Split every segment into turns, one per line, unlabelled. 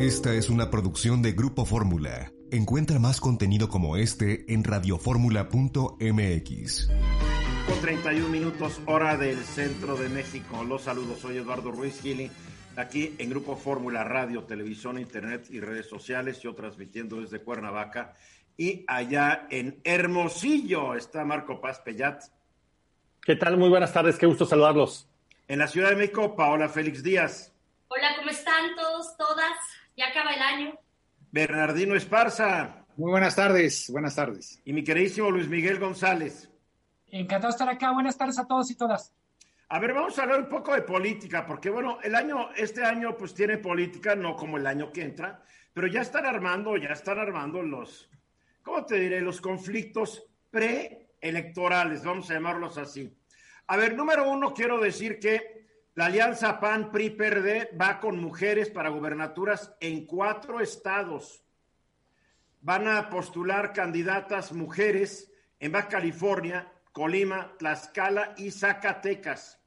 Esta es una producción de Grupo Fórmula. Encuentra más contenido como este en radioformula.mx.
Con 31 minutos, hora del centro de México. Los saludos, soy Eduardo Ruiz Gili, aquí en Grupo Fórmula Radio, Televisión, Internet y redes sociales. Yo transmitiendo desde Cuernavaca. Y allá en Hermosillo está Marco Paz Pellat.
¿Qué tal? Muy buenas tardes, qué gusto saludarlos.
En la Ciudad de México, Paola Félix Díaz.
Hola, ¿cómo están todos, todas? Ya acaba el año.
Bernardino Esparza.
Muy buenas tardes, buenas tardes.
Y mi queridísimo Luis Miguel González.
Encantado de estar acá. Buenas tardes a todos y todas.
A ver, vamos a hablar un poco de política, porque bueno, el año, este año pues tiene política, no como el año que entra, pero ya están armando, ya están armando los, ¿cómo te diré? Los conflictos preelectorales, vamos a llamarlos así. A ver, número uno, quiero decir que la alianza PAN-PRI-PRD va con mujeres para gubernaturas en cuatro estados. Van a postular candidatas mujeres en Baja California, Colima, Tlaxcala y Zacatecas.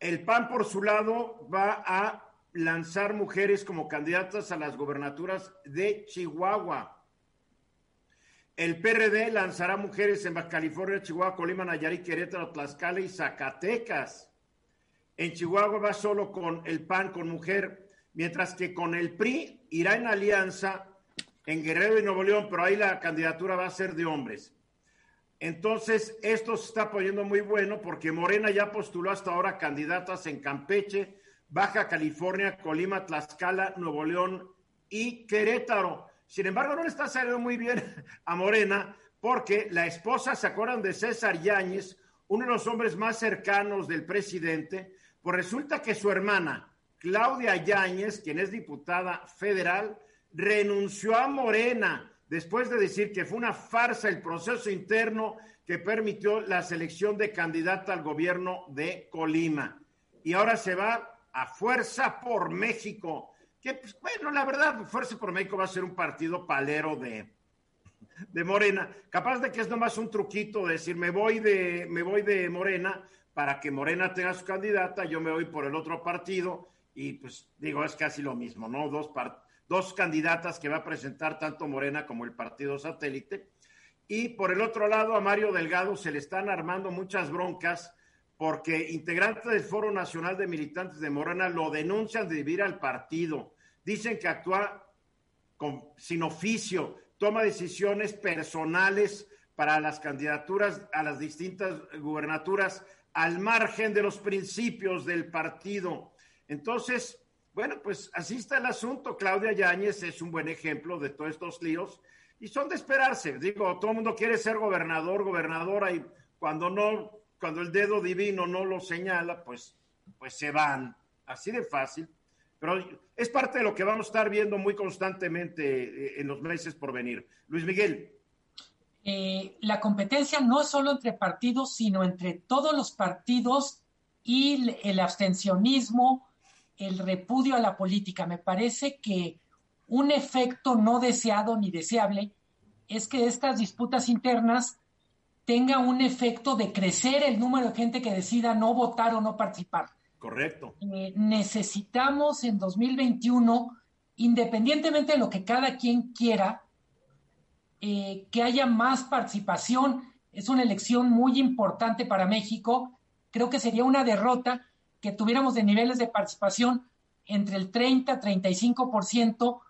El PAN, por su lado, va a lanzar mujeres como candidatas a las gubernaturas de Chihuahua. El PRD lanzará mujeres en Baja California, Chihuahua, Colima, Nayarit, Querétaro, Tlaxcala y Zacatecas. En Chihuahua va solo con el PAN, con mujer, mientras que con el PRI irá en alianza en Guerrero y Nuevo León, pero ahí la candidatura va a ser de hombres. Entonces, esto se está poniendo muy bueno porque Morena ya postuló hasta ahora candidatas en Campeche, Baja California, Colima, Tlaxcala, Nuevo León y Querétaro. Sin embargo, no le está saliendo muy bien a Morena porque la esposa, ¿se acuerdan de César Yáñez? Uno de los hombres más cercanos del presidente, pues resulta que su hermana, Claudia Yáñez, quien es diputada federal, renunció a Morena después de decir que fue una farsa el proceso interno que permitió la selección de candidata al gobierno de Colima. Y ahora se va a Fuerza por México, que pues, bueno, la verdad, Fuerza por México va a ser un partido palero de, de Morena, capaz de que es nomás un truquito de decir me voy de, me voy de Morena para que Morena tenga su candidata, yo me voy por el otro partido y pues digo, es casi lo mismo, ¿no? Dos, dos candidatas que va a presentar tanto Morena como el partido satélite. Y por el otro lado, a Mario Delgado se le están armando muchas broncas porque integrantes del Foro Nacional de Militantes de Morena lo denuncian de dividir al partido. Dicen que actúa con, sin oficio, toma decisiones personales para las candidaturas a las distintas gubernaturas al margen de los principios del partido. Entonces, bueno, pues así está el asunto. Claudia Yáñez es un buen ejemplo de todos estos líos y son de esperarse. Digo, todo el mundo quiere ser gobernador, gobernadora y cuando no, cuando el dedo divino no lo señala, pues, pues se van. Así de fácil. Pero es parte de lo que vamos a estar viendo muy constantemente en los meses por venir. Luis Miguel.
Eh, la competencia no es solo entre partidos, sino entre todos los partidos y el abstencionismo, el repudio a la política. Me parece que un efecto no deseado ni deseable es que estas disputas internas tengan un efecto de crecer el número de gente que decida no votar o no participar.
Correcto.
Eh, necesitamos en 2021, independientemente de lo que cada quien quiera, eh, que haya más participación. Es una elección muy importante para México. Creo que sería una derrota que tuviéramos de niveles de participación entre el 30 35%,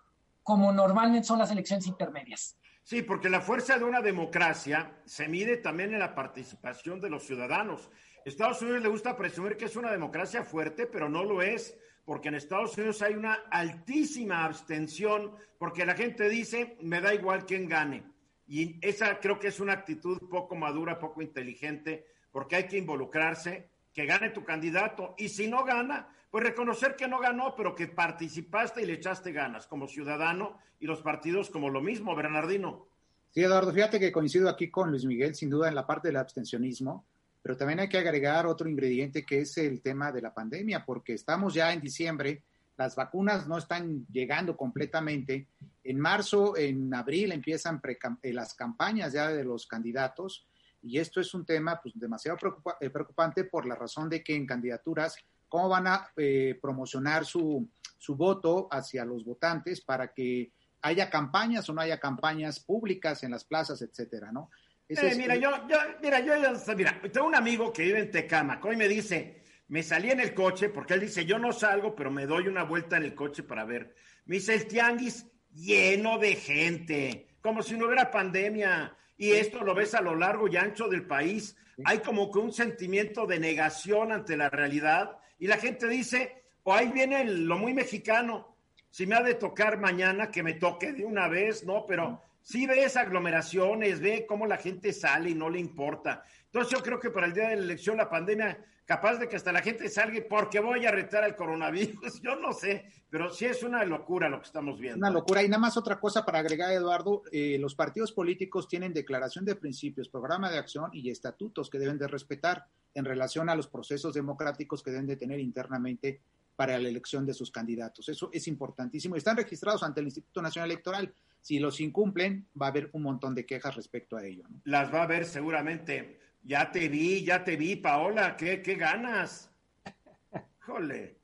como normalmente son las elecciones intermedias.
Sí, porque la fuerza de una democracia se mide también en la participación de los ciudadanos. Estados Unidos le gusta presumir que es una democracia fuerte, pero no lo es, porque en Estados Unidos hay una altísima abstención, porque la gente dice, me da igual quién gane. Y esa creo que es una actitud poco madura, poco inteligente, porque hay que involucrarse, que gane tu candidato, y si no gana, pues reconocer que no ganó, pero que participaste y le echaste ganas como ciudadano y los partidos como lo mismo, Bernardino.
Sí, Eduardo, fíjate que coincido aquí con Luis Miguel, sin duda, en la parte del abstencionismo, pero también hay que agregar otro ingrediente que es el tema de la pandemia, porque estamos ya en diciembre, las vacunas no están llegando completamente. En marzo, en abril empiezan eh, las campañas ya de los candidatos y esto es un tema pues, demasiado eh, preocupante por la razón de que en candidaturas, ¿cómo van a eh, promocionar su, su voto hacia los votantes para que haya campañas o no haya campañas públicas en las plazas, etcétera, ¿no?
Eh, mira, yo, yo, mira, yo, mira, tengo un amigo que vive en Tecama, hoy me dice, me salí en el coche, porque él dice, yo no salgo, pero me doy una vuelta en el coche para ver. Me dice, el tianguis lleno de gente, como si no hubiera pandemia. Y esto lo ves a lo largo y ancho del país. Hay como que un sentimiento de negación ante la realidad. Y la gente dice, o ahí viene lo muy mexicano, si me ha de tocar mañana, que me toque de una vez, ¿no? Pero sí ves aglomeraciones, ve cómo la gente sale y no le importa. Entonces yo creo que para el día de la elección la pandemia, capaz de que hasta la gente salga porque voy a retar al coronavirus, yo no sé, pero sí es una locura lo que estamos viendo.
Una locura. Y nada más otra cosa para agregar, Eduardo, eh, los partidos políticos tienen declaración de principios, programa de acción y estatutos que deben de respetar en relación a los procesos democráticos que deben de tener internamente para la elección de sus candidatos. Eso es importantísimo. Están registrados ante el Instituto Nacional Electoral. Si los incumplen, va a haber un montón de quejas respecto a ello.
Las va a haber seguramente. Ya te vi, ya te vi, Paola. ¿Qué, qué ganas? Jole.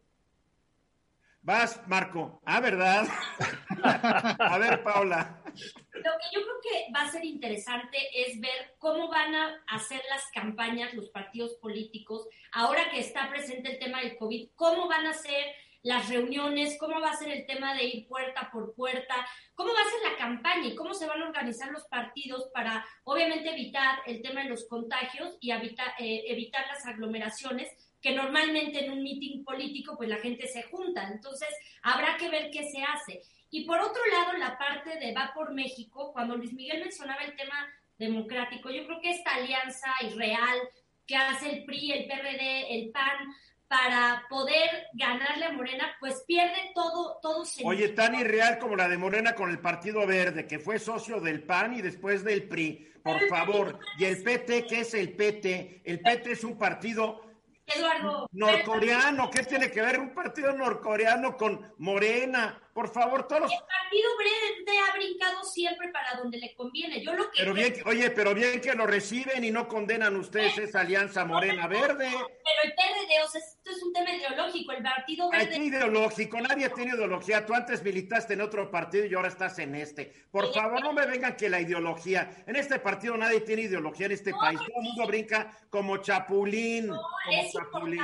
Vas, Marco. Ah, ¿verdad? a ver, Paola.
Lo que yo creo que va a ser interesante es ver cómo van a hacer las campañas los partidos políticos, ahora que está presente el tema del COVID, cómo van a hacer las reuniones, cómo va a ser el tema de ir puerta por puerta, cómo va a ser la campaña y cómo se van a organizar los partidos para, obviamente, evitar el tema de los contagios y evitar, eh, evitar las aglomeraciones que normalmente en un mitin político pues la gente se junta. Entonces, habrá que ver qué se hace. Y por otro lado, la parte de Va por México, cuando Luis Miguel mencionaba el tema democrático, yo creo que esta alianza irreal que hace el PRI, el PRD, el PAN, para poder ganarle a Morena, pues pierde todo, todo
sentido. Oye, tan irreal como la de Morena con el Partido Verde, que fue socio del PAN y después del PRI, por favor. Y el PT, ¿qué es el PT? El PT es un partido
Eduardo.
Norcoreano, ¿qué tiene que ver un partido norcoreano con Morena? Por favor, todos
El partido verde ha brincado siempre para donde le conviene. Yo lo que
pero bien, oye, pero bien que lo reciben y no condenan ustedes esa alianza Morena Verde.
Pero el PRD, o sea, esto es un tema ideológico. El partido verde.
Hay ideológico, nadie tiene ideología. Tú antes militaste en otro partido y ahora estás en este. Por favor, no me vengan que la ideología. En este partido nadie tiene ideología en este país. Todo el mundo brinca como chapulín.
No, es importante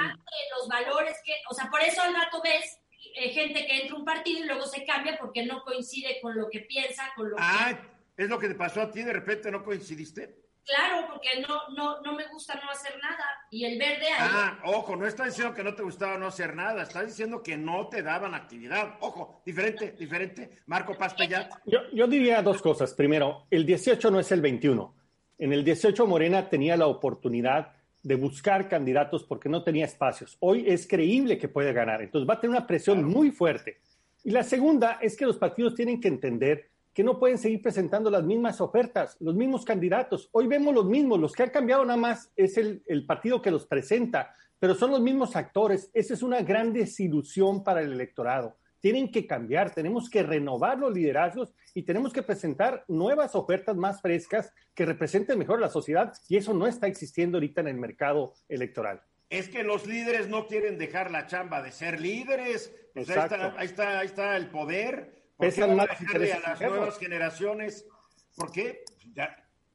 los valores que, o sea, por eso al rato ves eh, gente que entra a un partido y luego se cambia porque no coincide con lo que piensa, con lo
ah, ¿es lo que te pasó a ti? ¿De repente no coincidiste?
Claro, porque no, no, no me gusta no hacer nada. Y el verde ahí...
Ah, ojo, no estás diciendo que no te gustaba no hacer nada, estás diciendo que no te daban actividad. Ojo, diferente, diferente. Marco Paspellat.
Yo, yo diría dos cosas. Primero, el 18 no es el 21. En el 18 Morena tenía la oportunidad de buscar candidatos porque no tenía espacios. Hoy es creíble que puede ganar, entonces va a tener una presión muy fuerte. Y la segunda es que los partidos tienen que entender que no pueden seguir presentando las mismas ofertas, los mismos candidatos. Hoy vemos los mismos, los que han cambiado nada más es el, el partido que los presenta, pero son los mismos actores. Esa es una gran desilusión para el electorado tienen que cambiar, tenemos que renovar los liderazgos y tenemos que presentar nuevas ofertas más frescas que representen mejor a la sociedad y eso no está existiendo ahorita en el mercado electoral.
Es que los líderes no quieren dejar la chamba de ser líderes, pues ahí, está, ahí, está, ahí está el poder. ¿Por qué a las nuevas generaciones? ¿Por qué?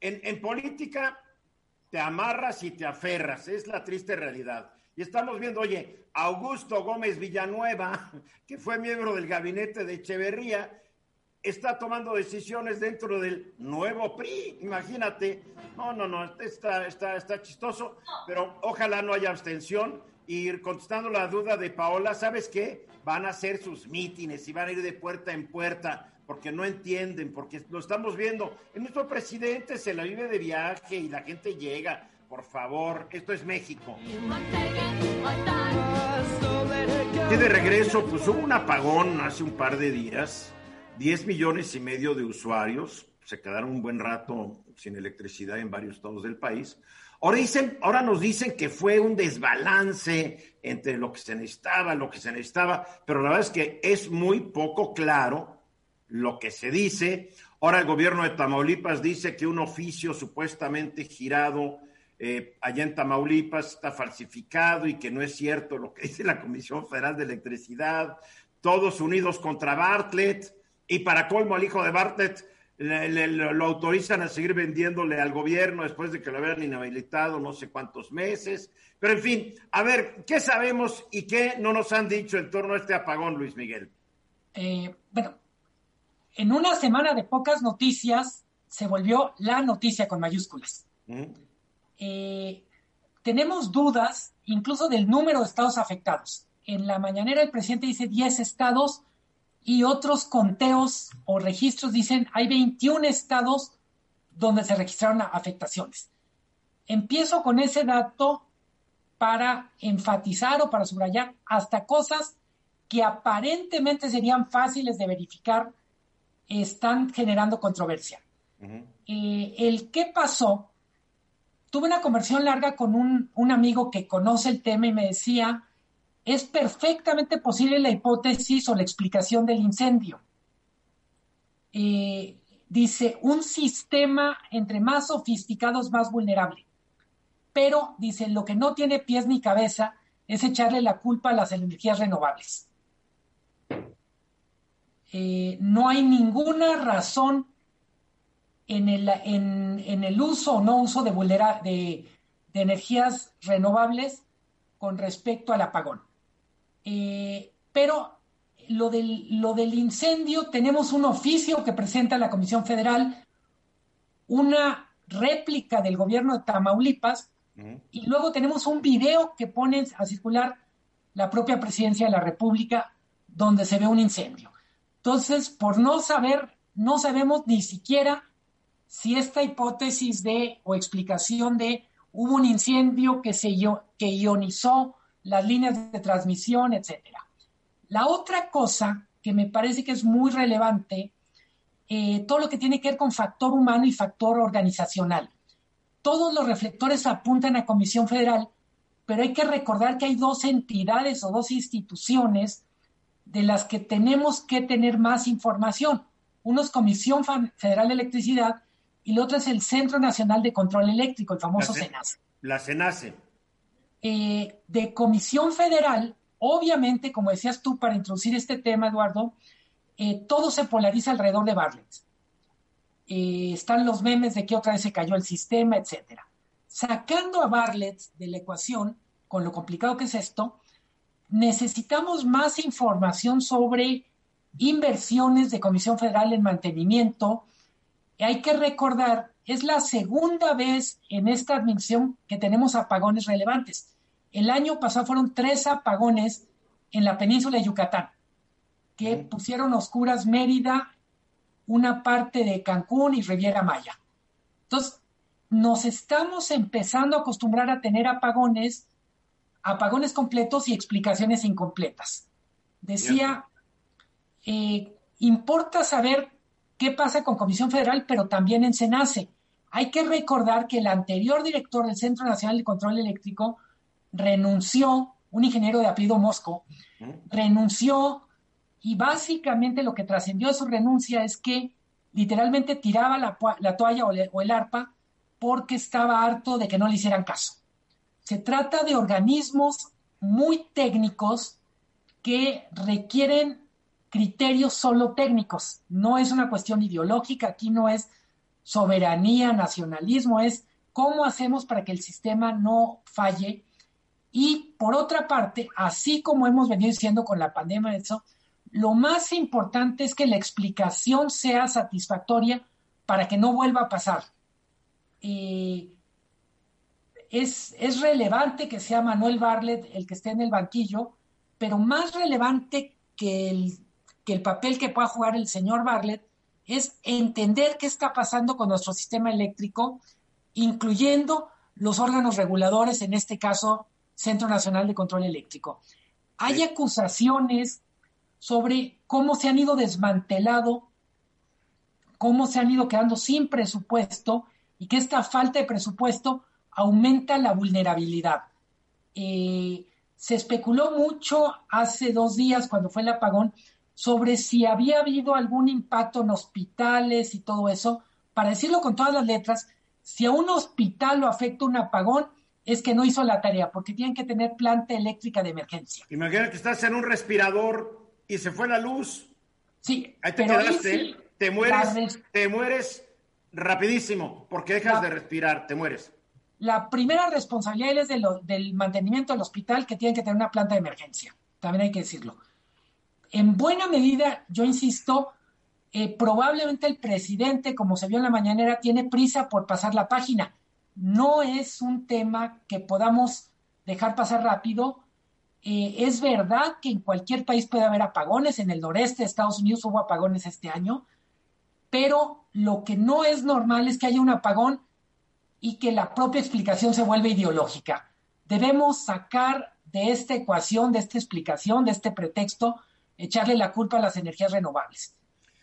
en, en política te amarras y te aferras, es la triste realidad. Y estamos viendo, oye, Augusto Gómez Villanueva, que fue miembro del gabinete de Echeverría, está tomando decisiones dentro del nuevo PRI. Imagínate. No, no, no, está, está, está chistoso, pero ojalá no haya abstención. Y contestando la duda de Paola, ¿sabes qué? Van a hacer sus mítines y van a ir de puerta en puerta porque no entienden, porque lo estamos viendo. En nuestro presidente se la vive de viaje y la gente llega por favor, esto es México. Y de regreso, pues hubo un apagón hace un par de días, 10 millones y medio de usuarios se quedaron un buen rato sin electricidad en varios estados del país. Ahora, dicen, ahora nos dicen que fue un desbalance entre lo que se necesitaba, lo que se necesitaba, pero la verdad es que es muy poco claro lo que se dice. Ahora el gobierno de Tamaulipas dice que un oficio supuestamente girado eh, allá en Tamaulipas está falsificado y que no es cierto lo que dice la Comisión Federal de Electricidad. Todos unidos contra Bartlett y para colmo al hijo de Bartlett lo autorizan a seguir vendiéndole al gobierno después de que lo habían inhabilitado no sé cuántos meses. Pero en fin, a ver, ¿qué sabemos y qué no nos han dicho en torno a este apagón, Luis Miguel?
Eh, bueno, en una semana de pocas noticias se volvió la noticia con mayúsculas. Eh, tenemos dudas incluso del número de estados afectados. En la mañanera el presidente dice 10 estados y otros conteos o registros dicen hay 21 estados donde se registraron afectaciones. Empiezo con ese dato para enfatizar o para subrayar hasta cosas que aparentemente serían fáciles de verificar están generando controversia. Eh, el qué pasó, tuve una conversación larga con un, un amigo que conoce el tema y me decía, es perfectamente posible la hipótesis o la explicación del incendio. Dice, un sistema entre más sofisticado es más vulnerable. Pero, dice, lo que no tiene pies ni cabeza es echarle la culpa a las energías renovables. Eh, no hay ninguna razón en el, en, el, uso o no uso de, de, de energías renovables con respecto al apagón. Eh, pero lo del, lo del incendio, tenemos un oficio que presenta la Comisión Federal, una réplica del gobierno de Tamaulipas, y luego tenemos un video que pone a circular la propia presidencia de la República, donde se ve un incendio. Entonces, por no saber, no sabemos ni siquiera si esta hipótesis de o explicación de hubo un incendio que se que ionizó las líneas de transmisión, etcétera. La otra cosa que me parece que es muy relevante, eh, todo lo que tiene que ver con factor humano y factor organizacional. Todos los reflectores apuntan a Comisión Federal, pero hay que recordar que hay dos entidades o dos instituciones de las que tenemos que tener más información. Uno es Comisión Federal de Electricidad y el otro es el Centro Nacional de Control Eléctrico, el famoso CENACE.
La CENACE.
Eh, de Comisión Federal, obviamente, como decías tú, para introducir este tema, Eduardo, eh, todo se polariza alrededor de Bartlett. Eh, están los memes de que otra vez se cayó el sistema, etcétera. Sacando a Bartlett de la ecuación, con lo complicado que es esto, necesitamos más información sobre inversiones de Comisión Federal en mantenimiento. Hay que recordar, es la segunda vez en esta admisión que tenemos apagones relevantes. El año pasado fueron tres apagones en la península de Yucatán, que pusieron oscuras Mérida, una parte de Cancún y Riviera Maya. Entonces, nos estamos empezando a acostumbrar a tener apagones, apagones completos y explicaciones incompletas. Decía, eh, importa saber qué pasa con Comisión Federal, pero también en SENACE. Hay que recordar que el anterior director del Centro Nacional de Control Eléctrico renunció, un ingeniero de apellido Mosco, renunció y básicamente lo que trascendió de su renuncia es que literalmente tiraba la, toalla o, el arpa porque estaba harto de que no le hicieran caso. Se trata de organismos muy técnicos que requieren criterios solo técnicos. No es una cuestión ideológica, aquí no es soberanía, nacionalismo, es cómo hacemos para que el sistema no falle y por otra parte, así como hemos venido diciendo con la pandemia, eso, lo más importante es que la explicación sea satisfactoria para que no vuelva a pasar. es, es relevante que sea Manuel Barlet el que esté en el banquillo, pero más relevante que el, que el papel que pueda jugar el señor Barlet es entender qué está pasando con nuestro sistema eléctrico, incluyendo los órganos reguladores, en este caso, Centro Nacional de Control Eléctrico. Hay acusaciones sobre cómo se han ido desmantelado, cómo se han ido quedando sin presupuesto y que esta falta de presupuesto aumenta la vulnerabilidad. Eh, se especuló mucho hace dos días, cuando fue el apagón, sobre si había habido algún impacto en hospitales y todo eso. Para decirlo con todas las letras, si a un hospital lo afecta un apagón, es que no hizo la tarea, porque tienen que tener planta eléctrica de emergencia.
Imagina que estás en un respirador y se fue la luz.
Sí,
ahí te quedaste, te mueres, te mueres rapidísimo, porque dejas de respirar, te mueres.
La primera responsabilidad es de del mantenimiento del hospital, que tiene que tener una planta de emergencia, también hay que decirlo. En buena medida, yo insisto, eh, probablemente el presidente, como se vio en la mañanera, tiene prisa por pasar la página. No es un tema que podamos dejar pasar rápido. Eh, es verdad que en cualquier país puede haber apagones. En el noreste de Estados Unidos hubo apagones este año. Pero lo que no es normal es que haya un apagón y que la propia explicación se vuelva ideológica. Debemos sacar de esta ecuación, de esta explicación, de este pretexto, echarle la culpa a las energías renovables.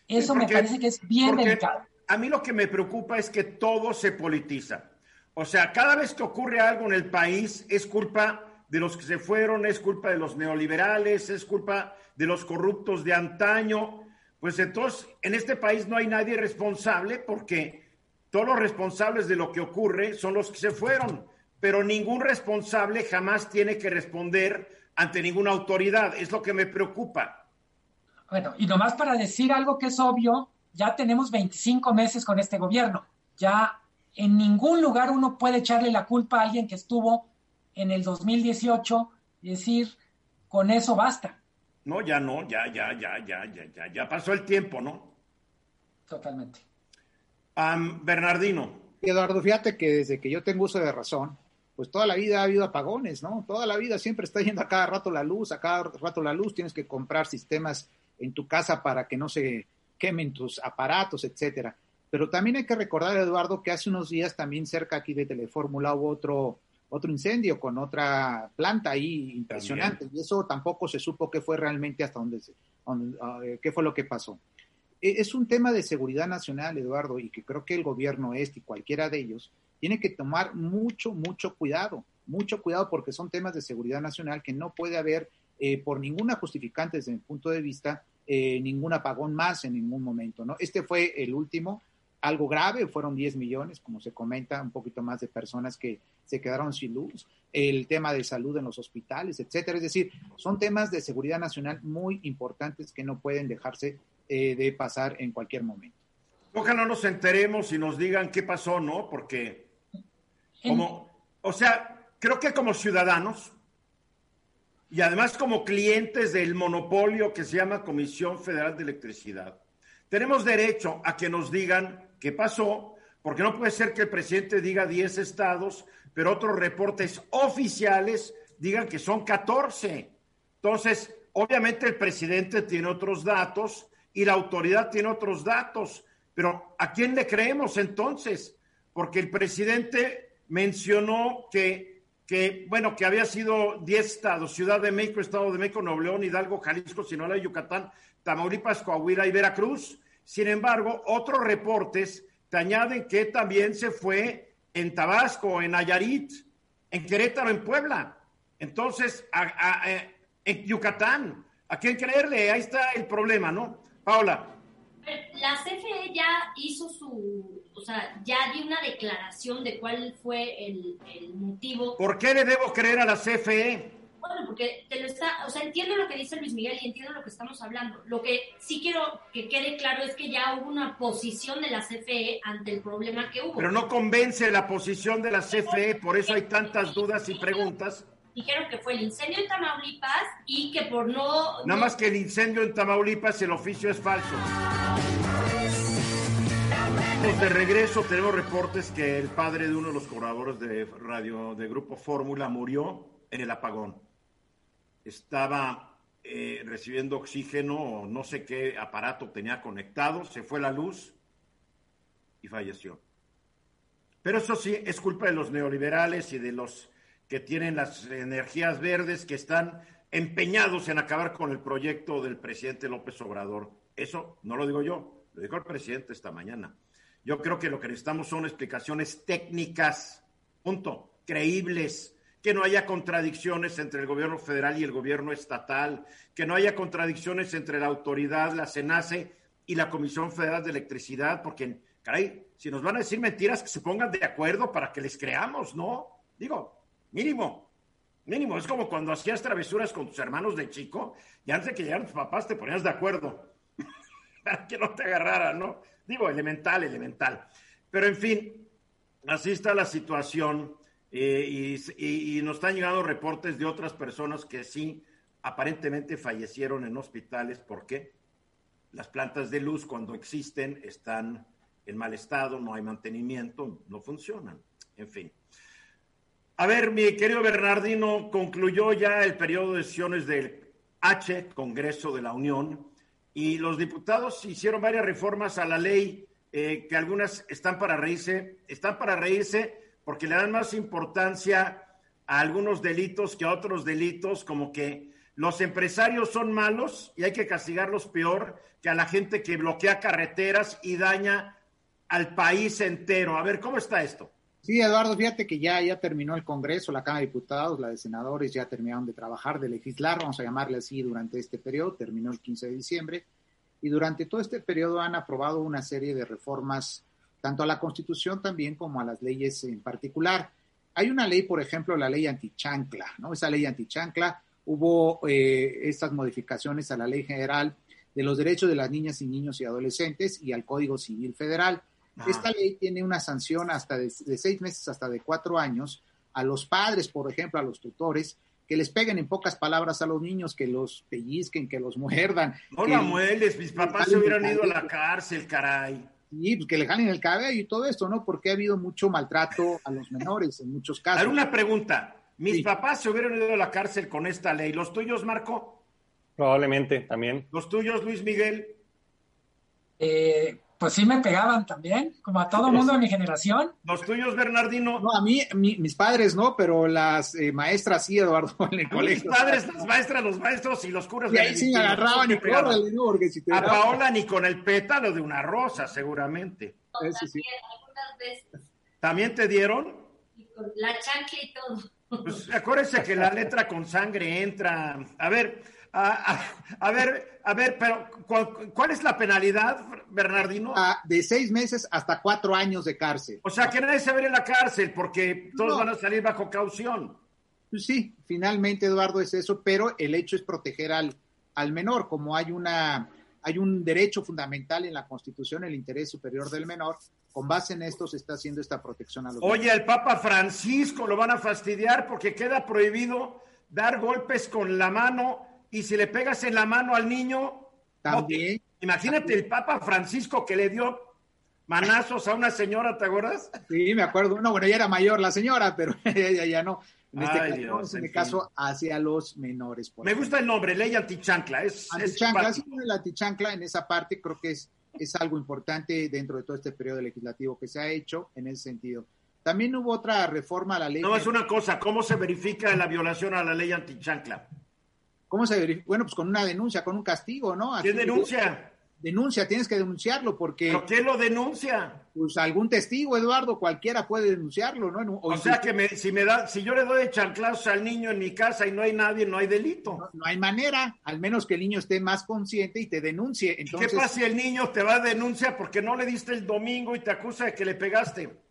Eso me parece que es bien delicado.
A mí lo que me preocupa es que todo se politiza. O sea, cada vez que ocurre algo en el país es culpa de los que se fueron, es culpa de los neoliberales, es culpa de los corruptos de antaño. Pues entonces, en este país no hay nadie responsable porque todos los responsables de lo que ocurre son los que se fueron, pero ningún responsable jamás tiene que responder ante ninguna autoridad. Es lo que me preocupa.
Bueno, y nomás para decir algo que es obvio, ya tenemos 25 meses con este gobierno. Ya en ningún lugar uno puede echarle la culpa a alguien que estuvo en el 2018 y decir, con eso basta.
No, ya no, ya, ya, ya, ya, ya, ya, ya pasó el tiempo, ¿no?
Totalmente.
Bernardino.
Eduardo, fíjate que desde que yo tengo uso de razón, pues toda la vida ha habido apagones, ¿no? Toda la vida siempre está yendo a cada rato la luz, a cada rato la luz, tienes que comprar sistemas en tu casa para que no se quemen tus aparatos, etcétera. Pero también hay que recordar, Eduardo, que hace unos días también cerca aquí de Telefórmula hubo otro, otro incendio con otra planta ahí impresionante. Y eso tampoco se supo qué fue realmente hasta dónde, ah, qué fue lo que pasó. E, es un tema de seguridad nacional, Eduardo, y que creo que el gobierno este y cualquiera de ellos tiene que tomar mucho, mucho cuidado, mucho cuidado porque son temas de seguridad nacional que no puede haber eh, por ninguna justificante desde mi punto de vista, eh, ningún apagón más en ningún momento. ¿no? Este fue el último, algo grave, fueron 10 millones, como se comenta, un poquito más de personas que se quedaron sin luz, el tema de salud en los hospitales, etcétera. Es decir, son temas de seguridad nacional muy importantes que no pueden dejarse eh, de pasar en cualquier momento.
Ojalá nos enteremos y nos digan qué pasó, ¿no? Porque, como, o sea, creo que como ciudadanos y además como clientes del monopolio que se llama Comisión Federal de Electricidad. Tenemos derecho a que nos digan qué pasó, porque no puede ser que el presidente diga 10 estados, pero otros reportes oficiales digan que son 14. Entonces, obviamente el presidente tiene otros datos y la autoridad tiene otros datos, pero ¿a quién le creemos entonces? Porque el presidente mencionó que que, bueno, que había sido 10 estados, Ciudad de México, Estado de México, Nuevo León, Hidalgo, Jalisco, Sinaloa, Yucatán, Tamaulipas, Coahuila y Veracruz. Sin embargo, otros reportes te añaden que también se fue en Tabasco, en Nayarit, en Querétaro, en Puebla. Entonces, en Yucatán, ¿a quién creerle? Ahí está el problema, ¿no? Paula.
La CFE ya hizo su, o sea, ya dio una declaración de cuál fue el, motivo.
¿Por qué le debo creer a la CFE?
Bueno, porque te lo está, o sea, entiendo lo que dice Luis Miguel y entiendo lo que estamos hablando. Lo que sí quiero que quede claro es que ya hubo una posición de la CFE ante el problema que hubo.
Pero no convence la posición de la CFE, por eso hay tantas dudas y preguntas
dijeron que fue el incendio en Tamaulipas y que por no...
Nada más que el incendio en Tamaulipas, el oficio es falso. De regreso tenemos reportes que el padre de uno de los cobradores de radio de Grupo Fórmula murió en el apagón. Estaba eh, recibiendo oxígeno no sé qué aparato tenía conectado, se fue la luz y falleció. Pero eso sí, es culpa de los neoliberales y de los que tienen las energías verdes que están empeñados en acabar con el proyecto del presidente López Obrador. Eso no lo digo yo, lo dijo el presidente esta mañana. Yo creo que lo que necesitamos son explicaciones técnicas, punto, creíbles, que no haya contradicciones entre el gobierno federal y el gobierno estatal, que no haya contradicciones entre la autoridad, la CENACE y la Comisión Federal de Electricidad, porque, caray, si nos van a decir mentiras, que se pongan de acuerdo para que les creamos, ¿no? Digo, mínimo, mínimo. Es como cuando hacías travesuras con tus hermanos de chico y antes de que llegaran tus papás te ponías de acuerdo para que no te agarraran, ¿no? Digo, elemental, elemental. Pero en fin, así está la situación eh, y, y nos están llegando reportes de otras personas que sí aparentemente fallecieron en hospitales. ¿Por qué? Las plantas de luz cuando existen están en mal estado, no hay mantenimiento, no funcionan. En fin. A ver, mi querido Bernardino, concluyó ya el periodo de sesiones del H, Congreso de la Unión, y los diputados hicieron varias reformas a la ley, eh, que algunas están para reírse, están para reírse porque le dan más importancia a algunos delitos que a otros delitos, como que los empresarios son malos y hay que castigarlos peor que a la gente que bloquea carreteras y daña al país entero. A ver, ¿cómo está esto?
Sí, Eduardo, fíjate que ya, ya terminó el Congreso, la Cámara de Diputados, la de Senadores ya terminaron de trabajar, de legislar, vamos a llamarle así, durante este periodo, terminó el 15 de diciembre, y durante todo este periodo han aprobado una serie de reformas, tanto a la Constitución también como a las leyes en particular. Hay una ley, por ejemplo, la ley antichancla, ¿no? Esa ley antichancla, hubo eh, estas modificaciones a la ley general de los derechos de las niñas y niños y adolescentes y al Código Civil Federal esta ley tiene una sanción hasta de, seis meses hasta de cuatro años a los padres, por ejemplo, a los tutores, que les peguen en pocas palabras a los niños, que los pellizquen, que los muerdan.
No la mueles, mis papás se hubieran ido a la cárcel, caray.
Sí, pues que le jalen el cabello y todo esto, ¿no? Porque ha habido mucho maltrato a los menores en muchos casos.
Hay una pregunta. Mis papás se hubieran ido a la cárcel con esta ley. ¿Los tuyos, Marco?
Probablemente, también.
¿Los tuyos, Luis Miguel?
Eh, pues sí me pegaban también, como a todo mundo de mi generación.
¿Los tuyos, Bernardino?
No, a mí, mis padres no, pero las eh, maestras sí, Eduardo, en el
colegio. Mis padres, las maestras, los maestros y los curas. Y
ahí sí agarraban y córrele,
¿no? Porque si te A Paola ni con el pétalo de una rosa, seguramente.
No, también, algunas veces.
¿También te dieron?
Y con la chancla y todo.
Pues acuérdense que la letra con sangre entra. A ver, a, ver, a ver, pero ¿cuál, es la penalidad, Bernardino?
Ah, de seis meses hasta cuatro años de cárcel.
O sea, que nadie se va a la cárcel porque todos van a salir bajo caución.
Pues sí, finalmente, Eduardo, es eso, pero el hecho es proteger al, al menor, como hay una hay un derecho fundamental en la Constitución, el interés superior del menor. Con base en esto se está haciendo esta protección a los
Oye, el Papa Francisco lo van a fastidiar porque queda prohibido dar golpes con la mano y si le pegas en la mano al niño,
también.
imagínate el Papa Francisco que le dio manazos a una señora, ¿te acuerdas?
Sí, me acuerdo. No, bueno, ella era mayor la señora, pero ella ya no. En este caso, en, caso hacia los menores.
me gusta el nombre, ley antichancla. Es,
antichancla, es el antichancla en esa parte creo que es, es algo importante dentro de todo este periodo legislativo que se ha hecho en ese sentido. También hubo otra reforma a la ley.
No, es una cosa, ¿cómo se verifica la violación a la ley antichancla?
¿Cómo se verifica? Bueno, pues con una denuncia, con un castigo, ¿no?
¿Quién denuncia?
Denuncia, tienes que denunciarlo porque...
¿Pero quién lo denuncia?
Pues algún testigo, Eduardo, cualquiera puede denunciarlo, ¿no?
O, sea que si me da, si yo le doy chanclazos al niño en mi casa y no hay nadie, no hay delito.
No, hay manera, al menos que el niño esté más consciente y te denuncie. Entonces...
¿Qué pasa si el niño te va a denunciar porque no le diste el domingo y te acusa de que le pegaste?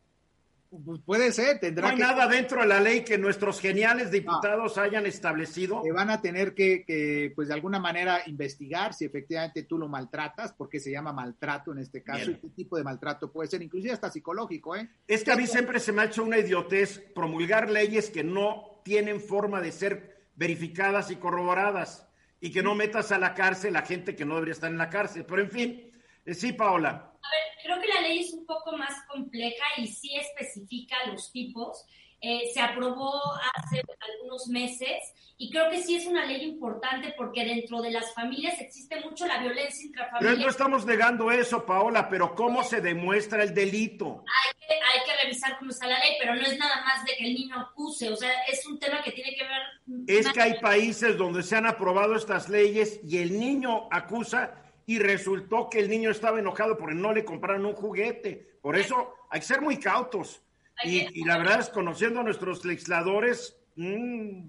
Pues puede ser, tendrá
no hay nada dentro de la ley que nuestros geniales diputados hayan establecido.
Que van a tener que, pues de alguna manera, investigar si efectivamente tú lo maltratas, porque se llama maltrato en este caso, y qué tipo de maltrato puede ser, inclusive hasta psicológico, ¿eh?
Es que a mí siempre se me ha hecho una idiotez promulgar leyes que no tienen forma de ser verificadas y corroboradas, y que no metas a la cárcel a gente que no debería estar en la cárcel. Pero en fin, eh, sí, Paola.
Ley es un poco más compleja y sí especifica los tipos. Eh, se aprobó hace algunos meses y creo que sí es una ley importante porque dentro de las familias existe mucho la violencia intrafamiliar.
Pero no estamos negando eso, Paola, pero ¿cómo se demuestra el delito?
Hay que, hay que revisar cómo está la ley, pero no es nada más de que el niño acuse, o sea, es un tema que tiene que ver...
Es que hay países donde se han aprobado estas leyes y el niño acusa y resultó que el niño estaba enojado porque no le compraron un juguete. Por eso hay que ser muy cautos. Y, la verdad es, conociendo a nuestros legisladores, mmm,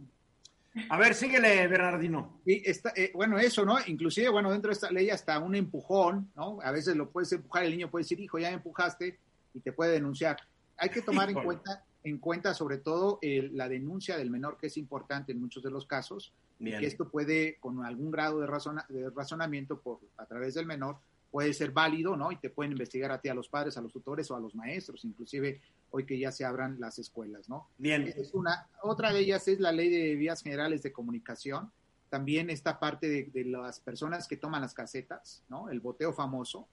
a ver, síguele, Bernardino.
Y está, eh, bueno, eso, ¿no? Inclusive, bueno, dentro de esta ley hasta un empujón, ¿no? A veces lo puedes empujar, el niño puede decir, hijo, ya me empujaste y te puede denunciar. Hay que tomar en cuenta, en cuenta sobre todo la denuncia del menor, que es importante en muchos de los casos, que esto puede, con algún grado de, de razonamiento por, a través del menor, puede ser válido, ¿no? Y te pueden investigar a ti, a los padres, a los tutores o a los maestros, inclusive hoy que ya se abran las escuelas, ¿no?
Bien.
Es una, otra de ellas es la ley de vías generales de comunicación, también esta parte de, de, las personas que toman las casetas, ¿no? El boteo famoso,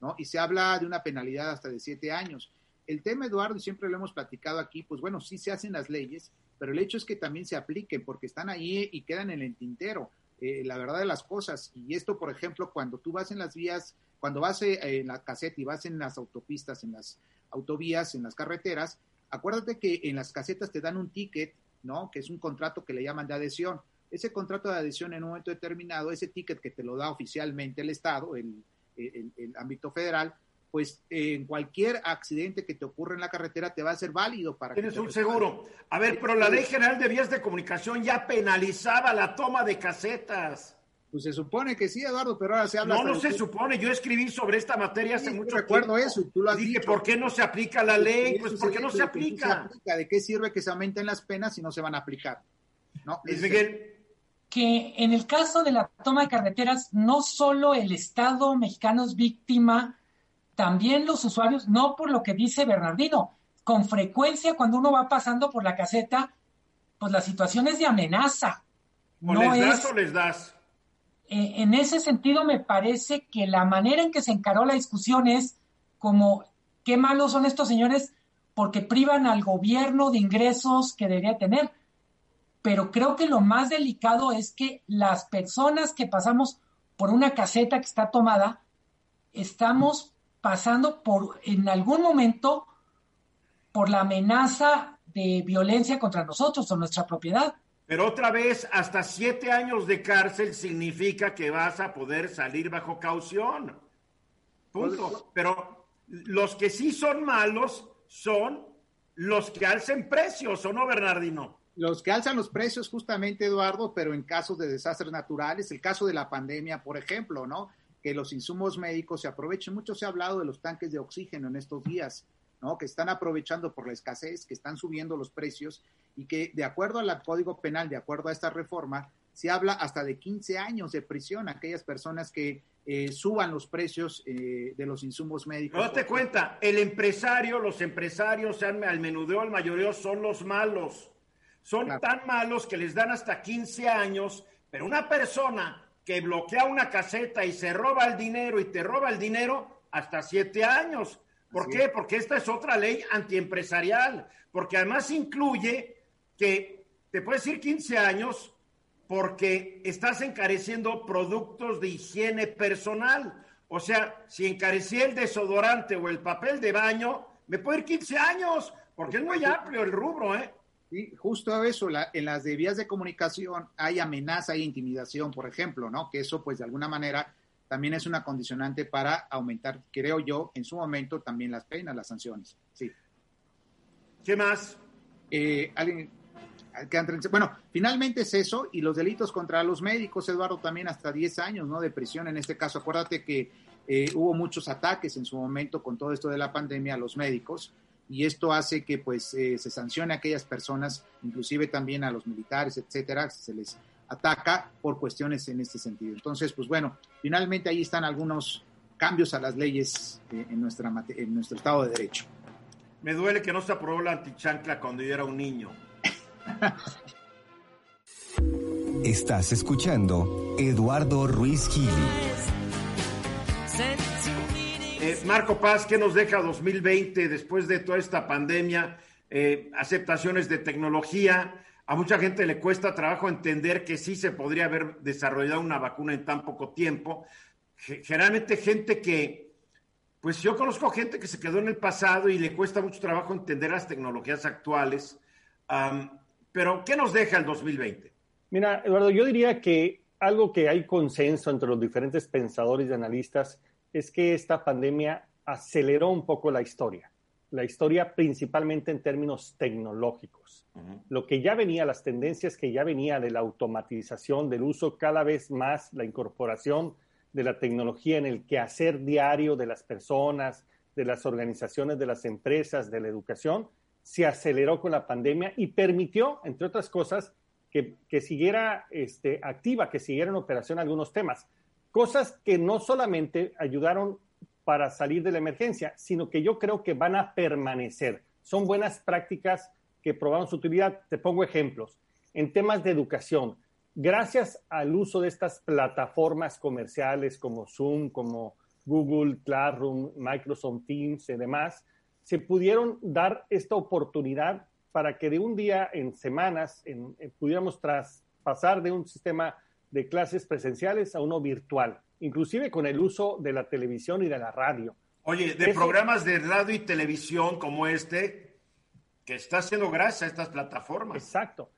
¿no? Y se habla de una penalidad hasta de siete años. El tema, Eduardo, siempre lo hemos platicado aquí, pues bueno, sí se hacen las leyes, pero el hecho es que también se apliquen porque están ahí y quedan en el tintero. Eh, la verdad de las cosas. Y esto, por ejemplo, cuando tú vas en las vías cuando vas eh, en la caseta y vas en las autopistas, en las autovías, en las carreteras, acuérdate que en las casetas te dan un ticket, ¿no? Que es un contrato que le llaman de adhesión. Ese contrato de adhesión en un momento determinado, ese ticket que te lo da oficialmente el Estado, el, ámbito federal, pues en cualquier accidente que te ocurra en la carretera te va a ser válido para
Tienes un seguro. A ver, pero la Ley General de Vías de Comunicación ya penalizaba la toma de casetas.
Pues se supone que sí, Eduardo, pero ahora se habla.
No, no se supone. Yo escribí sobre esta materia hace mucho
recuerdo eso, y tú lo has
Dije, ¿por qué no se aplica la ley? Pues porque no se aplica.
¿De qué sirve que se aumenten las penas si no se van a aplicar? ¿No?
Que en el caso de la toma de carreteras, no solo el Estado mexicano es víctima, también los usuarios, no por lo que dice Bernardino, con frecuencia cuando uno va pasando por la caseta, pues la situación es de amenaza.
¿O no les das o les das?
Eh, en ese sentido me parece que la manera en que se encaró la discusión es como, qué malos son estos señores porque privan al gobierno de ingresos que debería tener. Pero creo que lo más delicado es que las personas que pasamos por una caseta que está tomada, estamos pasando por, en algún momento, por la amenaza de violencia contra nosotros o nuestra propiedad.
Pero otra vez, hasta siete años de cárcel significa que vas a poder salir bajo caución. Punto. Pero los que sí son malos son los que alcen precios, ¿o no, Bernardino?
Los que alzan los precios, justamente, Eduardo, pero en casos de desastres naturales, el caso de la pandemia, por ejemplo, ¿no? Que los insumos médicos se aprovechen. Mucho se ha hablado de los tanques de oxígeno en estos días. ¿no? que están aprovechando por la escasez, que están subiendo los precios y que de acuerdo al Código Penal, de acuerdo a esta reforma, se habla hasta de 15 años de prisión a aquellas personas que eh, suban los precios eh, de los insumos médicos.
Date cuenta, el empresario, los empresarios, sean al menudeo, al mayoreo, son los malos. Son tan malos que les dan hasta 15 años, pero una persona que bloquea una caseta y se roba el dinero y te roba el dinero, hasta 7 años. ¿Por qué? Porque esta es otra ley antiempresarial, porque además incluye que te puedes ir 15 años porque estás encareciendo productos de higiene personal. O sea, si encarecí el desodorante o el papel de baño, me puedo ir 15 años, porque es muy amplio el rubro, ¿eh?
Sí, justo eso, en las de vías de comunicación hay amenaza e intimidación, por ejemplo, ¿no? Que eso, pues, de alguna manera también es una condicionante para aumentar, creo yo, en su momento también las penas, las sanciones. Sí.
¿Qué más?
Eh, bueno, finalmente es eso y los delitos contra los médicos, Eduardo, también hasta 10 años ¿no? de prisión en este caso. Acuérdate que eh, hubo muchos ataques en su momento con todo esto de la pandemia a los médicos y esto hace que pues eh, se sancione a aquellas personas, inclusive también a los militares, etcétera, se les ataca por cuestiones en este sentido. Entonces, pues bueno, finalmente ahí están algunos cambios a las leyes eh, en, nuestra, en nuestro Estado de Derecho.
Me duele que no se aprobó la antichancla cuando yo era un niño.
Estás escuchando Eduardo Ruiz Gili.
Eh, Marco Paz, ¿qué nos deja 2020 después de toda esta pandemia? Eh, aceptaciones de tecnología, a mucha gente le cuesta trabajo entender que sí se podría haber desarrollado una vacuna en tan poco tiempo. Generalmente gente que Pues yo conozco gente que se quedó en el pasado y le cuesta mucho trabajo entender las tecnologías actuales. pero, ¿qué nos deja el 2020?
Mira, Eduardo, yo diría que algo que hay consenso entre los diferentes pensadores y analistas es que esta pandemia aceleró un poco la historia. La historia principalmente en términos tecnológicos. Lo que ya venía, las tendencias que ya venía de la automatización, del uso cada vez más, la incorporación de la tecnología en el quehacer diario de las personas, de las organizaciones, de las empresas, de la educación, se aceleró con la pandemia y permitió, entre otras cosas, que, que siguiera este, activa, que siguiera en operación algunos temas. Cosas que no solamente ayudaron para salir de la emergencia, sino que yo creo que van a permanecer. Son buenas prácticas que probaron su utilidad. Te pongo ejemplos. En temas de educación, gracias al uso de estas plataformas comerciales como Zoom, como Google Classroom, Microsoft Teams y demás, se pudieron dar esta oportunidad para que de un día en semanas pudiéramos traspasar de un sistema de clases presenciales a uno virtual, inclusive con el uso de la televisión y de la radio.
Oye, de programas de radio y televisión como este, que está haciendo gracias a estas plataformas.
Exacto.